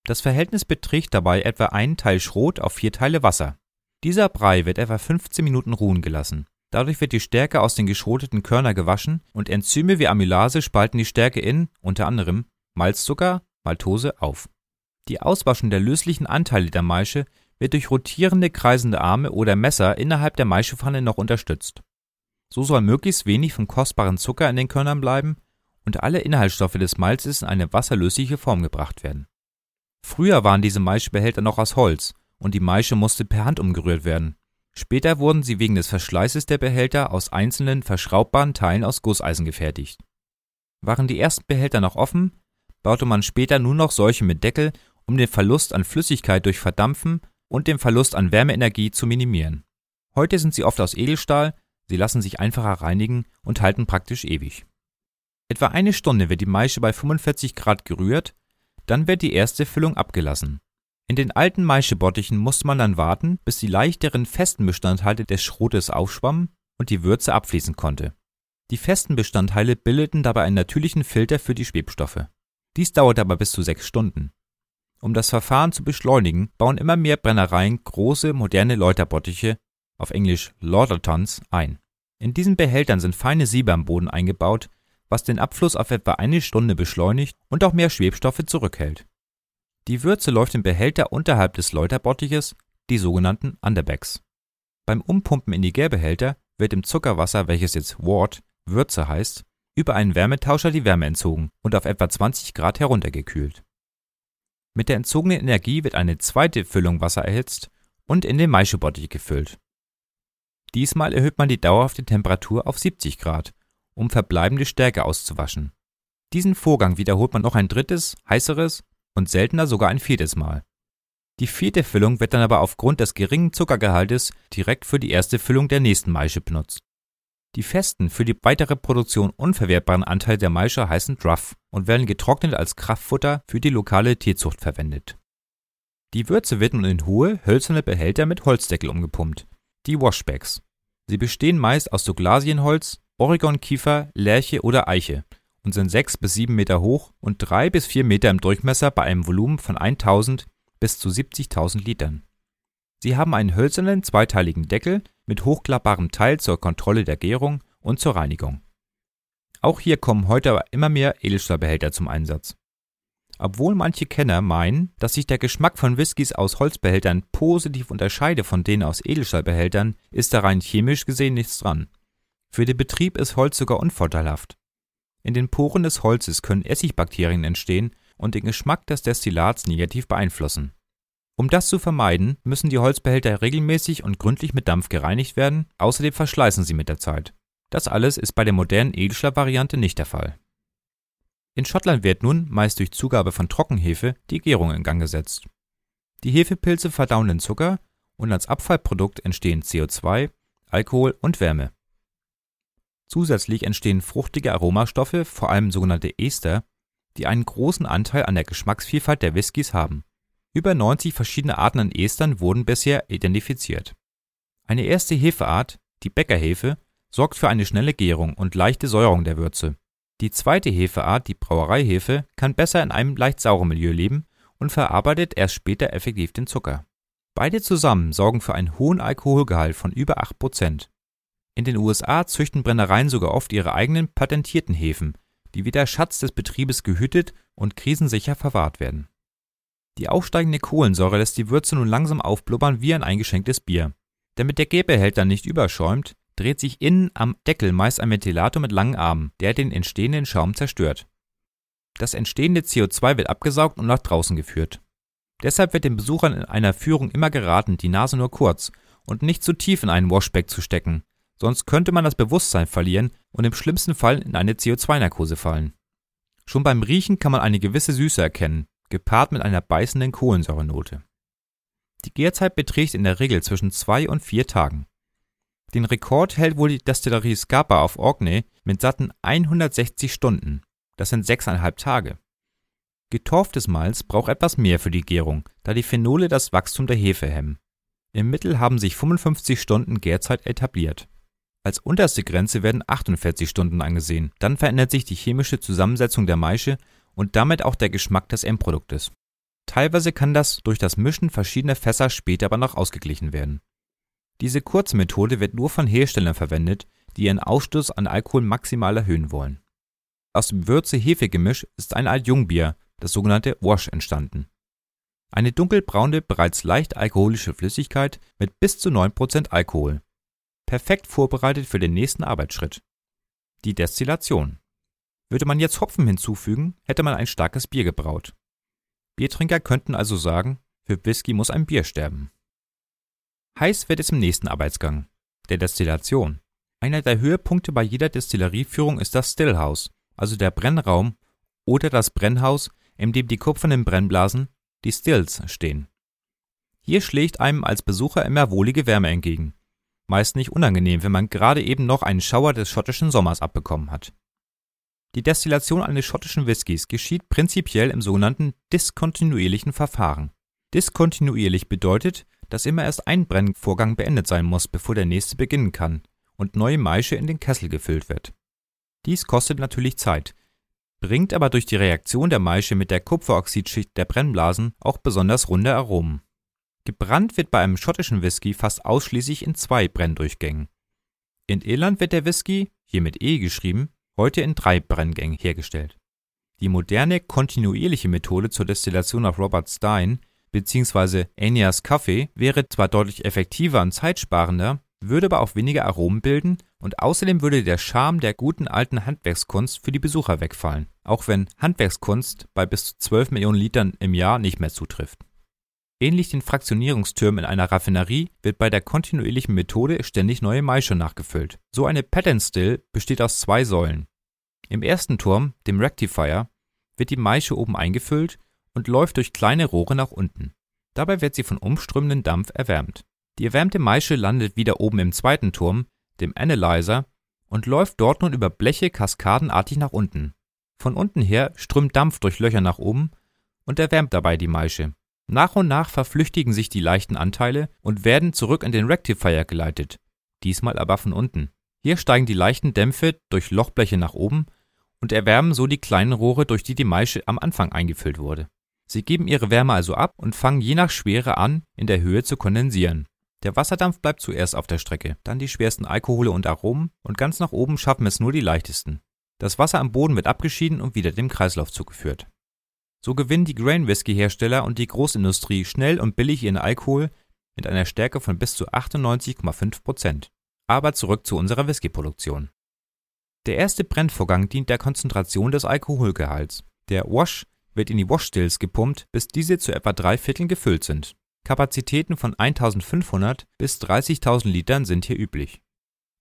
Das Verhältnis beträgt dabei etwa einen Teil Schrot auf vier Teile Wasser. Dieser Brei wird etwa 15 Minuten ruhen gelassen. Dadurch wird die Stärke aus den geschroteten Körnern gewaschen und Enzyme wie Amylase spalten die Stärke in, unter anderem, Malzzucker, Maltose auf. Die Auswaschung der löslichen Anteile der Maische wird durch rotierende kreisende Arme oder Messer innerhalb der Maischepfanne noch unterstützt. So soll möglichst wenig vom kostbaren Zucker in den Körnern bleiben und alle Inhaltsstoffe des Malzes in eine wasserlösliche Form gebracht werden. Früher waren diese Maischebehälter noch aus Holz und die Maische musste per Hand umgerührt werden. Später wurden sie wegen des Verschleißes der Behälter aus einzelnen verschraubbaren Teilen aus Gusseisen gefertigt. Waren die ersten Behälter noch offen, baute man später nur noch solche mit Deckel, um den Verlust an Flüssigkeit durch Verdampfen und den Verlust an Wärmeenergie zu minimieren. Heute sind sie oft aus Edelstahl, sie lassen sich einfacher reinigen und halten praktisch ewig. Etwa eine Stunde wird die Maische bei 45 Grad gerührt, dann wird die erste Füllung abgelassen. In den alten Maischebottichen musste man dann warten, bis die leichteren festen Bestandteile des Schrotes aufschwammen und die Würze abfließen konnte. Die festen Bestandteile bildeten dabei einen natürlichen Filter für die Schwebstoffe. Dies dauert aber bis zu sechs Stunden. Um das Verfahren zu beschleunigen, bauen immer mehr Brennereien große, moderne Läuterbottiche, auf Englisch Lautertons, ein. In diesen Behältern sind feine Siebe am Boden eingebaut, was den Abfluss auf etwa eine Stunde beschleunigt und auch mehr Schwebstoffe zurückhält. Die Würze läuft im Behälter unterhalb des Läuterbottiches, die sogenannten Underbacks. Beim Umpumpen in die Gärbehälter wird dem Zuckerwasser, welches jetzt Wort, Würze heißt, über einen Wärmetauscher die Wärme entzogen und auf etwa 20 Grad heruntergekühlt. Mit der entzogenen Energie wird eine zweite Füllung Wasser erhitzt und in den Maischebottich gefüllt. Diesmal erhöht man die dauerhafte Temperatur auf 70 Grad, um verbleibende Stärke auszuwaschen. Diesen Vorgang wiederholt man noch ein drittes, heißeres und seltener sogar ein viertes Mal. Die vierte Füllung wird dann aber aufgrund des geringen Zuckergehaltes direkt für die erste Füllung der nächsten Maische benutzt. Die festen, für die weitere Produktion unverwertbaren Anteile der Maische heißen Druff und werden getrocknet als Kraftfutter für die lokale Tierzucht verwendet. Die Würze wird nun in hohe, hölzerne Behälter mit Holzdeckel umgepumpt, die Washbacks. Sie bestehen meist aus Douglasienholz, Oregon-Kiefer, Lärche oder Eiche und sind 6 bis 7 Meter hoch und 3 bis 4 Meter im Durchmesser bei einem Volumen von 1000 bis zu 70.000 Litern. Sie haben einen hölzernen zweiteiligen Deckel mit hochklappbarem Teil zur Kontrolle der Gärung und zur Reinigung. Auch hier kommen heute aber immer mehr Edelstahlbehälter zum Einsatz. Obwohl manche Kenner meinen, dass sich der Geschmack von Whiskys aus Holzbehältern positiv unterscheide von denen aus Edelstahlbehältern, ist da rein chemisch gesehen nichts dran. Für den Betrieb ist Holz sogar unvorteilhaft. In den Poren des Holzes können Essigbakterien entstehen und den Geschmack des Destillats negativ beeinflussen. Um das zu vermeiden, müssen die Holzbehälter regelmäßig und gründlich mit Dampf gereinigt werden, außerdem verschleißen sie mit der Zeit. Das alles ist bei der modernen Edelstahl-Variante nicht der Fall. In Schottland wird nun, meist durch Zugabe von Trockenhefe, die Gärung in Gang gesetzt. Die Hefepilze verdauen den Zucker und als Abfallprodukt entstehen CO2, Alkohol und Wärme. Zusätzlich entstehen fruchtige Aromastoffe, vor allem sogenannte Ester, die einen großen Anteil an der Geschmacksvielfalt der Whiskys haben. Über 90 verschiedene Arten an Estern wurden bisher identifiziert. Eine erste Hefeart, die Bäckerhefe, sorgt für eine schnelle Gärung und leichte Säuerung der Würze. Die zweite Hefeart, die Brauereihefe, kann besser in einem leicht sauren Milieu leben und verarbeitet erst später effektiv den Zucker. Beide zusammen sorgen für einen hohen Alkoholgehalt von über 8%. In den USA züchten Brennereien sogar oft ihre eigenen patentierten Hefen, die wie der Schatz des Betriebes gehütet und krisensicher verwahrt werden. Die aufsteigende Kohlensäure lässt die Würze nun langsam aufblubbern wie ein eingeschenktes Bier. Damit der Gärbehälter nicht überschäumt, dreht sich innen am Deckel meist ein Ventilator mit langen Armen, der den entstehenden Schaum zerstört. Das entstehende CO2 wird abgesaugt und nach draußen geführt. Deshalb wird den Besuchern in einer Führung immer geraten, die Nase nur kurz und nicht zu tief in einen Washback zu stecken, sonst könnte man das Bewusstsein verlieren und im schlimmsten Fall in eine CO2-Narkose fallen. Schon beim Riechen kann man eine gewisse Süße erkennen, gepaart mit einer beißenden Kohlensäurenote. Die Gärzeit beträgt in der Regel zwischen zwei und vier Tagen. Den Rekord hält wohl die Destillerie Scapa auf Orkney mit satten 160 Stunden. Das sind sechseinhalb Tage. Getorftes Malz braucht etwas mehr für die Gärung, da die Phenole das Wachstum der Hefe hemmen. Im Mittel haben sich 55 Stunden Gärzeit etabliert. Als unterste Grenze werden 48 Stunden angesehen. Dann verändert sich die chemische Zusammensetzung der Maische und damit auch der Geschmack des Endproduktes. Teilweise kann das durch das Mischen verschiedener Fässer später aber noch ausgeglichen werden. Diese kurze Methode wird nur von Herstellern verwendet, die ihren Ausstoß an Alkohol maximal erhöhen wollen. Aus dem Würze-Hefe-Gemisch ist ein Altjungbier, das sogenannte Wash, entstanden. Eine dunkelbraune, bereits leicht alkoholische Flüssigkeit mit bis zu 9% Alkohol. Perfekt vorbereitet für den nächsten Arbeitsschritt. Die Destillation. Würde man jetzt Hopfen hinzufügen, hätte man ein starkes Bier gebraut. Biertrinker könnten also sagen, für Whisky muss ein Bier sterben. Heiß wird es im nächsten Arbeitsgang, der Destillation. Einer der Höhepunkte bei jeder Destillerieführung ist das Stillhouse, also der Brennraum oder das Brennhaus, in dem die kupfernen Brennblasen, die Stills, stehen. Hier schlägt einem als Besucher immer wohlige Wärme entgegen. Meist nicht unangenehm, wenn man gerade eben noch einen Schauer des schottischen Sommers abbekommen hat. Die Destillation eines schottischen Whiskys geschieht prinzipiell im sogenannten diskontinuierlichen Verfahren. Diskontinuierlich bedeutet, dass immer erst ein Brennvorgang beendet sein muss, bevor der nächste beginnen kann und neue Maische in den Kessel gefüllt wird. Dies kostet natürlich Zeit, bringt aber durch die Reaktion der Maische mit der Kupferoxidschicht der Brennblasen auch besonders runde Aromen. Gebrannt wird bei einem schottischen Whisky fast ausschließlich in zwei Brenndurchgängen. In Irland wird der Whisky, hier mit E geschrieben, heute in drei Brenngängen hergestellt. Die moderne kontinuierliche Methode zur Destillation nach Robert Stein bzw. Enias Kaffee wäre zwar deutlich effektiver und zeitsparender, würde aber auch weniger Aromen bilden und außerdem würde der Charme der guten alten Handwerkskunst für die Besucher wegfallen, auch wenn Handwerkskunst bei bis zu 12 Millionen Litern im Jahr nicht mehr zutrifft. Ähnlich den Fraktionierungstürmen in einer Raffinerie wird bei der kontinuierlichen Methode ständig neue Maische nachgefüllt. So eine Pattern Still besteht aus zwei Säulen. Im ersten Turm, dem Rectifier, wird die Maische oben eingefüllt und läuft durch kleine Rohre nach unten. Dabei wird sie von umströmendem Dampf erwärmt. Die erwärmte Maische landet wieder oben im zweiten Turm, dem Analyzer, und läuft dort nun über Bleche kaskadenartig nach unten. Von unten her strömt Dampf durch Löcher nach oben und erwärmt dabei die Maische. Nach und nach verflüchtigen sich die leichten Anteile und werden zurück in den Rectifier geleitet, diesmal aber von unten. Hier steigen die leichten Dämpfe durch Lochbleche nach oben und erwärmen so die kleinen Rohre, durch die die Maische am Anfang eingefüllt wurde. Sie geben ihre Wärme also ab und fangen je nach Schwere an, in der Höhe zu kondensieren. Der Wasserdampf bleibt zuerst auf der Strecke, dann die schwersten Alkohole und Aromen und ganz nach oben schaffen es nur die leichtesten. Das Wasser am Boden wird abgeschieden und wieder dem Kreislauf zugeführt. So gewinnen die Grain Whisky Hersteller und die Großindustrie schnell und billig ihren Alkohol mit einer Stärke von bis zu 98,5 Prozent. Aber zurück zu unserer Whiskyproduktion. Der erste Brennvorgang dient der Konzentration des Alkoholgehalts. Der Wash wird in die Washstills gepumpt, bis diese zu etwa drei Vierteln gefüllt sind. Kapazitäten von 1500 bis 30.000 Litern sind hier üblich.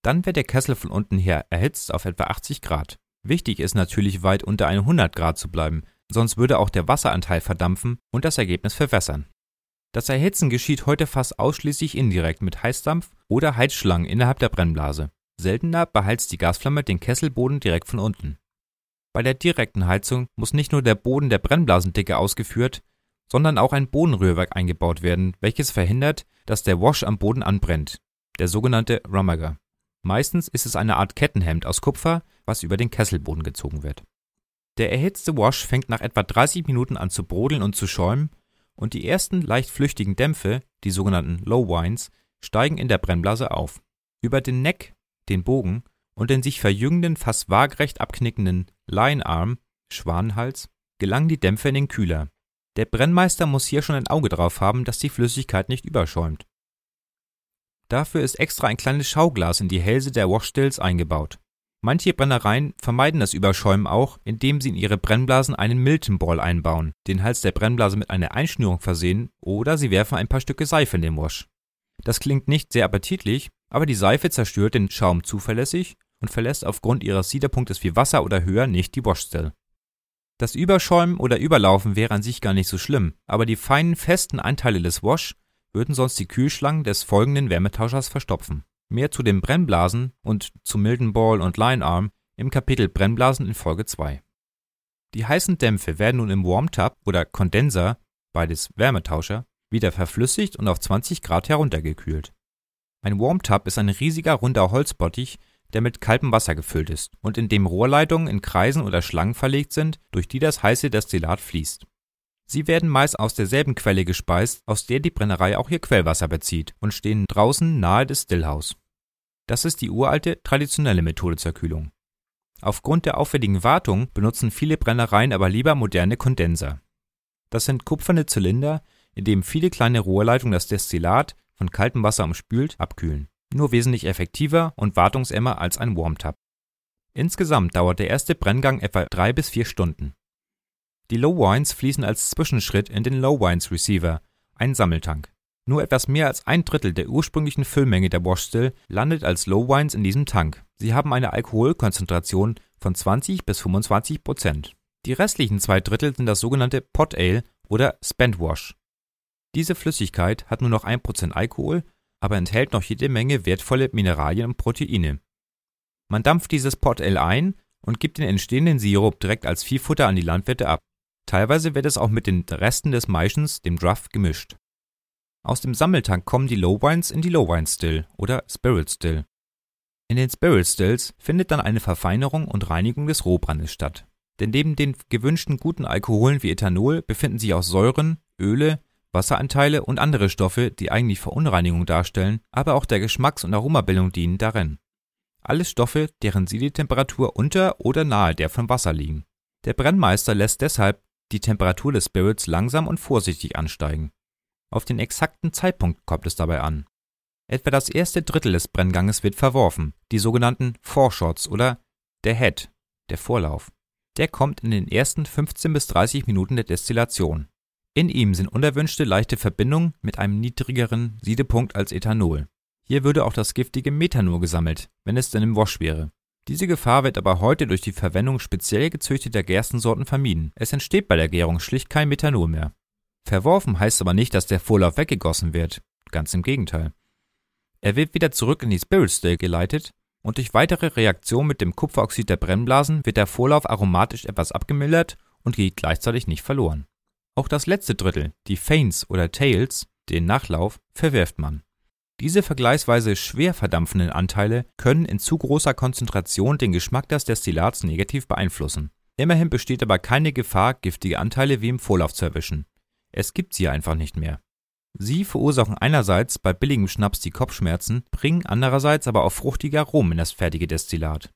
Dann wird der Kessel von unten her erhitzt auf etwa 80 Grad. Wichtig ist natürlich weit unter 100 Grad zu bleiben, sonst würde auch der Wasseranteil verdampfen und das Ergebnis verwässern. Das Erhitzen geschieht heute fast ausschließlich indirekt mit Heißdampf oder Heizschlangen innerhalb der Brennblase. Seltener beheizt die Gasflamme den Kesselboden direkt von unten. Bei der direkten Heizung muss nicht nur der Boden der Brennblasendicke ausgeführt, sondern auch ein Bodenrührwerk eingebaut werden, welches verhindert, dass der Wash am Boden anbrennt, der sogenannte Rummager. Meistens ist es eine Art Kettenhemd aus Kupfer, was über den Kesselboden gezogen wird. Der erhitzte Wash fängt nach etwa 30 Minuten an zu brodeln und zu schäumen und die ersten leicht flüchtigen Dämpfe, die sogenannten Low Wines, steigen in der Brennblase auf. Über den Neck, den Bogen und den sich verjüngenden, fast waagerecht abknickenden Linearm, Schwanenhals, gelangen die Dämpfe in den Kühler. Der Brennmeister muss hier schon ein Auge drauf haben, dass die Flüssigkeit nicht überschäumt. Dafür ist extra ein kleines Schauglas in die Hälse der Washstills eingebaut. Manche Brennereien vermeiden das Überschäumen auch, indem sie in ihre Brennblasen einen Milton Ball einbauen, den Hals der Brennblase mit einer Einschnürung versehen, oder sie werfen ein paar Stücke Seife in den Wash. Das klingt nicht sehr appetitlich, aber die Seife zerstört den Schaum zuverlässig und verlässt aufgrund ihres Siederpunktes wie Wasser oder höher nicht die Washstill. Das Überschäumen oder Überlaufen wäre an sich gar nicht so schlimm, aber die feinen, festen Anteile des Wash würden sonst die Kühlschlangen des folgenden Wärmetauschers verstopfen. Mehr zu den Brennblasen und zu Milton Ball und Linearm im Kapitel Brennblasen in Folge 2. Die heißen Dämpfe werden nun im Warm Tub oder Kondenser, beides Wärmetauscher, wieder verflüssigt und auf 20 Grad heruntergekühlt. Ein Warm Tub ist ein riesiger runder Holzbottich, der mit kaltem Wasser gefüllt ist und in dem Rohrleitungen in Kreisen oder Schlangen verlegt sind, durch die das heiße Destillat fließt. Sie werden meist aus derselben Quelle gespeist, aus der die Brennerei auch ihr Quellwasser bezieht und stehen draußen nahe des Stillhaus. Das ist die uralte, traditionelle Methode zur Kühlung. Aufgrund der aufwendigen Wartung benutzen viele Brennereien aber lieber moderne Kondenser. Das sind kupferne Zylinder, in denen viele kleine Rohrleitungen das Destillat, von kaltem Wasser umspült, abkühlen. Nur wesentlich effektiver und wartungsämmer als ein Warmtub. Insgesamt dauert der erste Brenngang etwa drei bis vier Stunden. Die Low Wines fließen als Zwischenschritt in den Low Wines Receiver, einen Sammeltank. Nur etwas mehr als ein Drittel der ursprünglichen Füllmenge der Washstill landet als Low Wines in diesem Tank. Sie haben eine Alkoholkonzentration von 20 bis 25 Prozent. Die restlichen zwei Drittel sind das sogenannte Pot Ale oder Spent Wash. Diese Flüssigkeit hat nur noch 1% Alkohol, aber enthält noch jede Menge wertvolle Mineralien und Proteine. Man dampft dieses Pot Ale ein und gibt den entstehenden Sirup direkt als Viehfutter an die Landwirte ab. Teilweise wird es auch mit den Resten des Maischens, dem Druff, gemischt. Aus dem Sammeltank kommen die Lowwines in die Lowwine Still oder Spirit Still. In den Spirit Stills findet dann eine Verfeinerung und Reinigung des Rohbrandes statt. Denn neben den gewünschten guten Alkoholen wie Ethanol befinden sich auch Säuren, Öle, Wasseranteile und andere Stoffe, die eigentlich Verunreinigung darstellen, aber auch der Geschmacks- und Aromabildung dienen, darin. Alles Stoffe, deren Siedetemperatur unter oder nahe der von Wasser liegen. Der Brennmeister lässt deshalb die Temperatur des Spirits langsam und vorsichtig ansteigen. Auf den exakten Zeitpunkt kommt es dabei an. Etwa das erste Drittel des Brennganges wird verworfen, die sogenannten Foreshots oder der Head, der Vorlauf. Der kommt in den ersten 15 bis 30 Minuten der Destillation. In ihm sind unerwünschte leichte Verbindungen mit einem niedrigeren Siedepunkt als Ethanol. Hier würde auch das giftige Methanol gesammelt, wenn es denn im Wash wäre. Diese Gefahr wird aber heute durch die Verwendung speziell gezüchteter Gerstensorten vermieden. Es entsteht bei der Gärung schlicht kein Methanol mehr. Verworfen heißt aber nicht, dass der Vorlauf weggegossen wird. Ganz im Gegenteil. Er wird wieder zurück in die Spirit Still geleitet und durch weitere Reaktion mit dem Kupferoxid der Brennblasen wird der Vorlauf aromatisch etwas abgemildert und geht gleichzeitig nicht verloren. Auch das letzte Drittel, die Faints oder Tails, den Nachlauf, verwirft man. Diese vergleichsweise schwer verdampfenden Anteile können in zu großer Konzentration den Geschmack des Destillats negativ beeinflussen. Immerhin besteht aber keine Gefahr, giftige Anteile wie im Vorlauf zu erwischen. Es gibt sie einfach nicht mehr. Sie verursachen einerseits bei billigem Schnaps die Kopfschmerzen, bringen andererseits aber auch fruchtige Aromen in das fertige Destillat.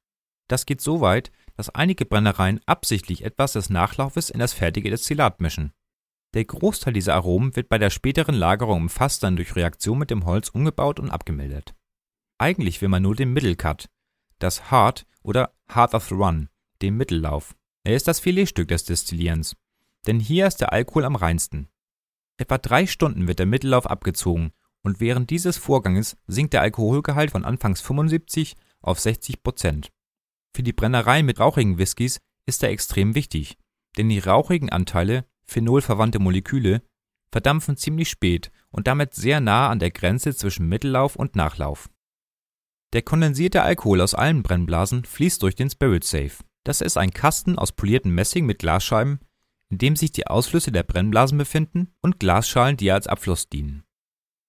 Das geht so weit, dass einige Brennereien absichtlich etwas des Nachlaufes in das fertige Destillat mischen. Der Großteil dieser Aromen wird bei der späteren Lagerung im Fass dann durch Reaktion mit dem Holz umgebaut und abgemildert. Eigentlich will man nur den Mittelcut, das Heart oder Heart of the Run, den Mittellauf. Er ist das Filetstück des Destillierens, denn hier ist der Alkohol am reinsten. Etwa drei Stunden wird der Mittellauf abgezogen und während dieses Vorganges sinkt der Alkoholgehalt von anfangs 75 auf 60 Prozent. Für die Brennerei mit rauchigen Whiskys ist er extrem wichtig, denn die rauchigen Anteile, phenolverwandte Moleküle, verdampfen ziemlich spät und damit sehr nah an der Grenze zwischen Mittellauf und Nachlauf. Der kondensierte Alkohol aus allen Brennblasen fließt durch den Spirit Safe. Das ist ein Kasten aus poliertem Messing mit Glasscheiben, in dem sich die Ausflüsse der Brennblasen befinden und Glasschalen, die als Abfluss dienen.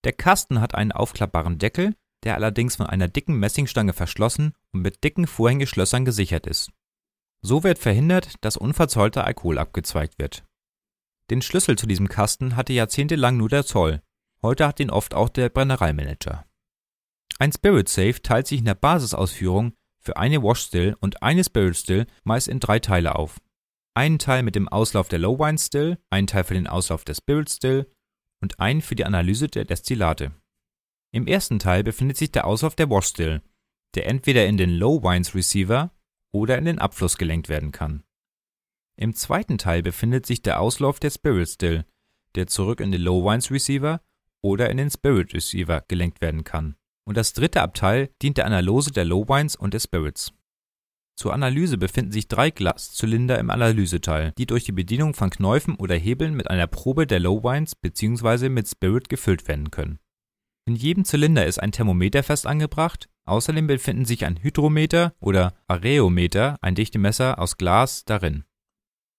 Der Kasten hat einen aufklappbaren Deckel, der allerdings von einer dicken Messingstange verschlossen und mit dicken Vorhängeschlössern gesichert ist. So wird verhindert, dass unverzollter Alkohol abgezweigt wird. Den Schlüssel zu diesem Kasten hatte jahrzehntelang nur der Zoll. Heute hat ihn oft auch der Brennereimanager. Ein Spirit Safe teilt sich in der Basisausführung für eine Wash Still und eine Spirit Still meist in drei Teile auf. Einen Teil mit dem Auslauf der Low Wine Still, einen Teil für den Auslauf der Spirit Still und einen für die Analyse der Destillate. Im ersten Teil befindet sich der Auslauf der Wash Still, der entweder in den Low Wines Receiver oder in den Abfluss gelenkt werden kann. Im zweiten Teil befindet sich der Auslauf der Spirit Still, der zurück in den Low Wines Receiver oder in den Spirit Receiver gelenkt werden kann. Und das dritte Abteil dient der Analyse der Low Wines und der Spirits. Zur Analyse befinden sich drei Glaszylinder im Analyseteil, die durch die Bedienung von Knäufen oder Hebeln mit einer Probe der Low Wines bzw. mit Spirit gefüllt werden können. In jedem Zylinder ist ein Thermometer fest angebracht, außerdem befinden sich ein Hydrometer oder Areometer, ein Dichtemesser aus Glas, darin.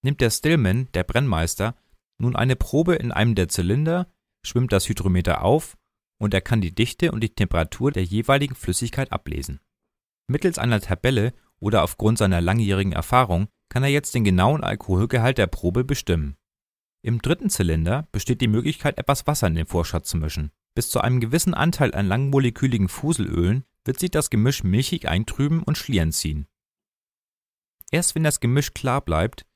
Nimmt der Stillman, der Brennmeister, nun eine Probe in einem der Zylinder, schwimmt das Hydrometer auf und er kann die Dichte und die Temperatur der jeweiligen Flüssigkeit ablesen. Mittels einer Tabelle oder aufgrund seiner langjährigen Erfahrung kann er jetzt den genauen Alkoholgehalt der Probe bestimmen. Im dritten Zylinder besteht die Möglichkeit, etwas Wasser in den Vorschatz zu mischen. Bis zu einem gewissen Anteil an langmoleküligen Fuselölen wird sich das Gemisch milchig eintrüben und Schlieren ziehen. Erst wenn das Gemisch klar bleibt,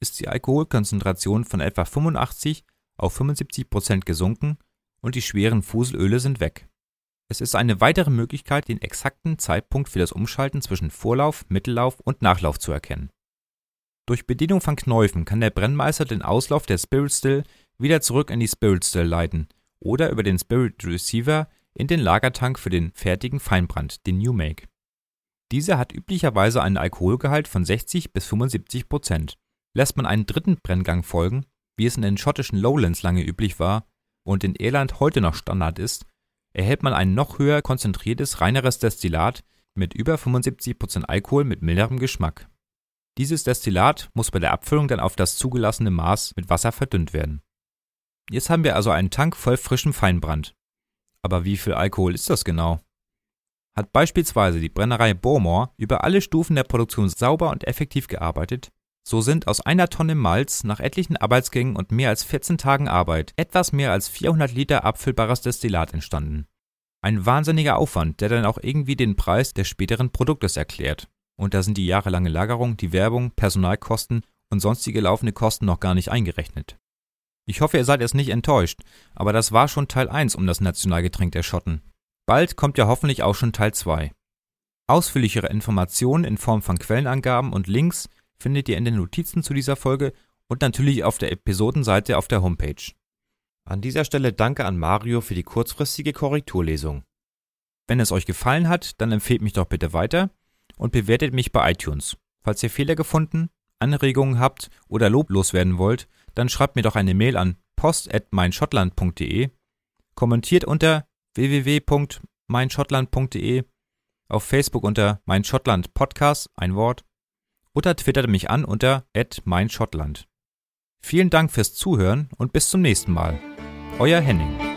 ist die Alkoholkonzentration von etwa 85 auf 75 Prozent gesunken und die schweren Fuselöle sind weg. Es ist eine weitere Möglichkeit, den exakten Zeitpunkt für das Umschalten zwischen Vorlauf, Mittellauf und Nachlauf zu erkennen. Durch Bedienung von Knäufen kann der Brennmeister den Auslauf der Spirit Still wieder zurück in die Spirit Still leiten oder über den Spirit Receiver in den Lagertank für den fertigen Feinbrand, den New Make. Dieser hat üblicherweise einen Alkoholgehalt von 60 bis 75 Prozent Lässt man einen dritten Brenngang folgen, wie es in den schottischen Lowlands lange üblich war und in Irland heute noch Standard ist, erhält man ein noch höher konzentriertes, reineres Destillat mit über 75% Alkohol mit milderem Geschmack. Dieses Destillat muss bei der Abfüllung dann auf das zugelassene Maß mit Wasser verdünnt werden. Jetzt haben wir also einen Tank voll frischem Feinbrand. Aber wie viel Alkohol ist das genau? Hat beispielsweise die Brennerei Bowmore über alle Stufen der Produktion sauber und effektiv gearbeitet, so sind aus einer Tonne Malz nach etlichen Arbeitsgängen und mehr als 14 Tagen Arbeit etwas mehr als 400 Liter abfüllbares Destillat entstanden. Ein wahnsinniger Aufwand, der dann auch irgendwie den Preis des späteren Produktes erklärt. Und da sind die jahrelange Lagerung, die Werbung, Personalkosten und sonstige laufende Kosten noch gar nicht eingerechnet. Ich hoffe, ihr seid jetzt nicht enttäuscht, aber das war schon Teil 1 um das Nationalgetränk der Schotten. Bald kommt ja hoffentlich auch schon Teil 2. Ausführlichere Informationen in Form von Quellenangaben und Links findet ihr in den Notizen zu dieser Folge und natürlich auf der Episodenseite auf der Homepage. An dieser Stelle danke an Mario für die kurzfristige Korrekturlesung. Wenn es euch gefallen hat, dann empfehlt mich doch bitte weiter und bewertet mich bei iTunes. Falls ihr Fehler gefunden, Anregungen habt oder Lob loswerden wollt, dann schreibt mir doch eine Mail an post@meinschottland.de, kommentiert unter www.meinschottland.de, auf Facebook unter Mein Schottland Podcast, ein Wort, oder twitterte mich an unter @meinschottland. Vielen Dank fürs Zuhören und bis zum nächsten Mal. Euer Henning.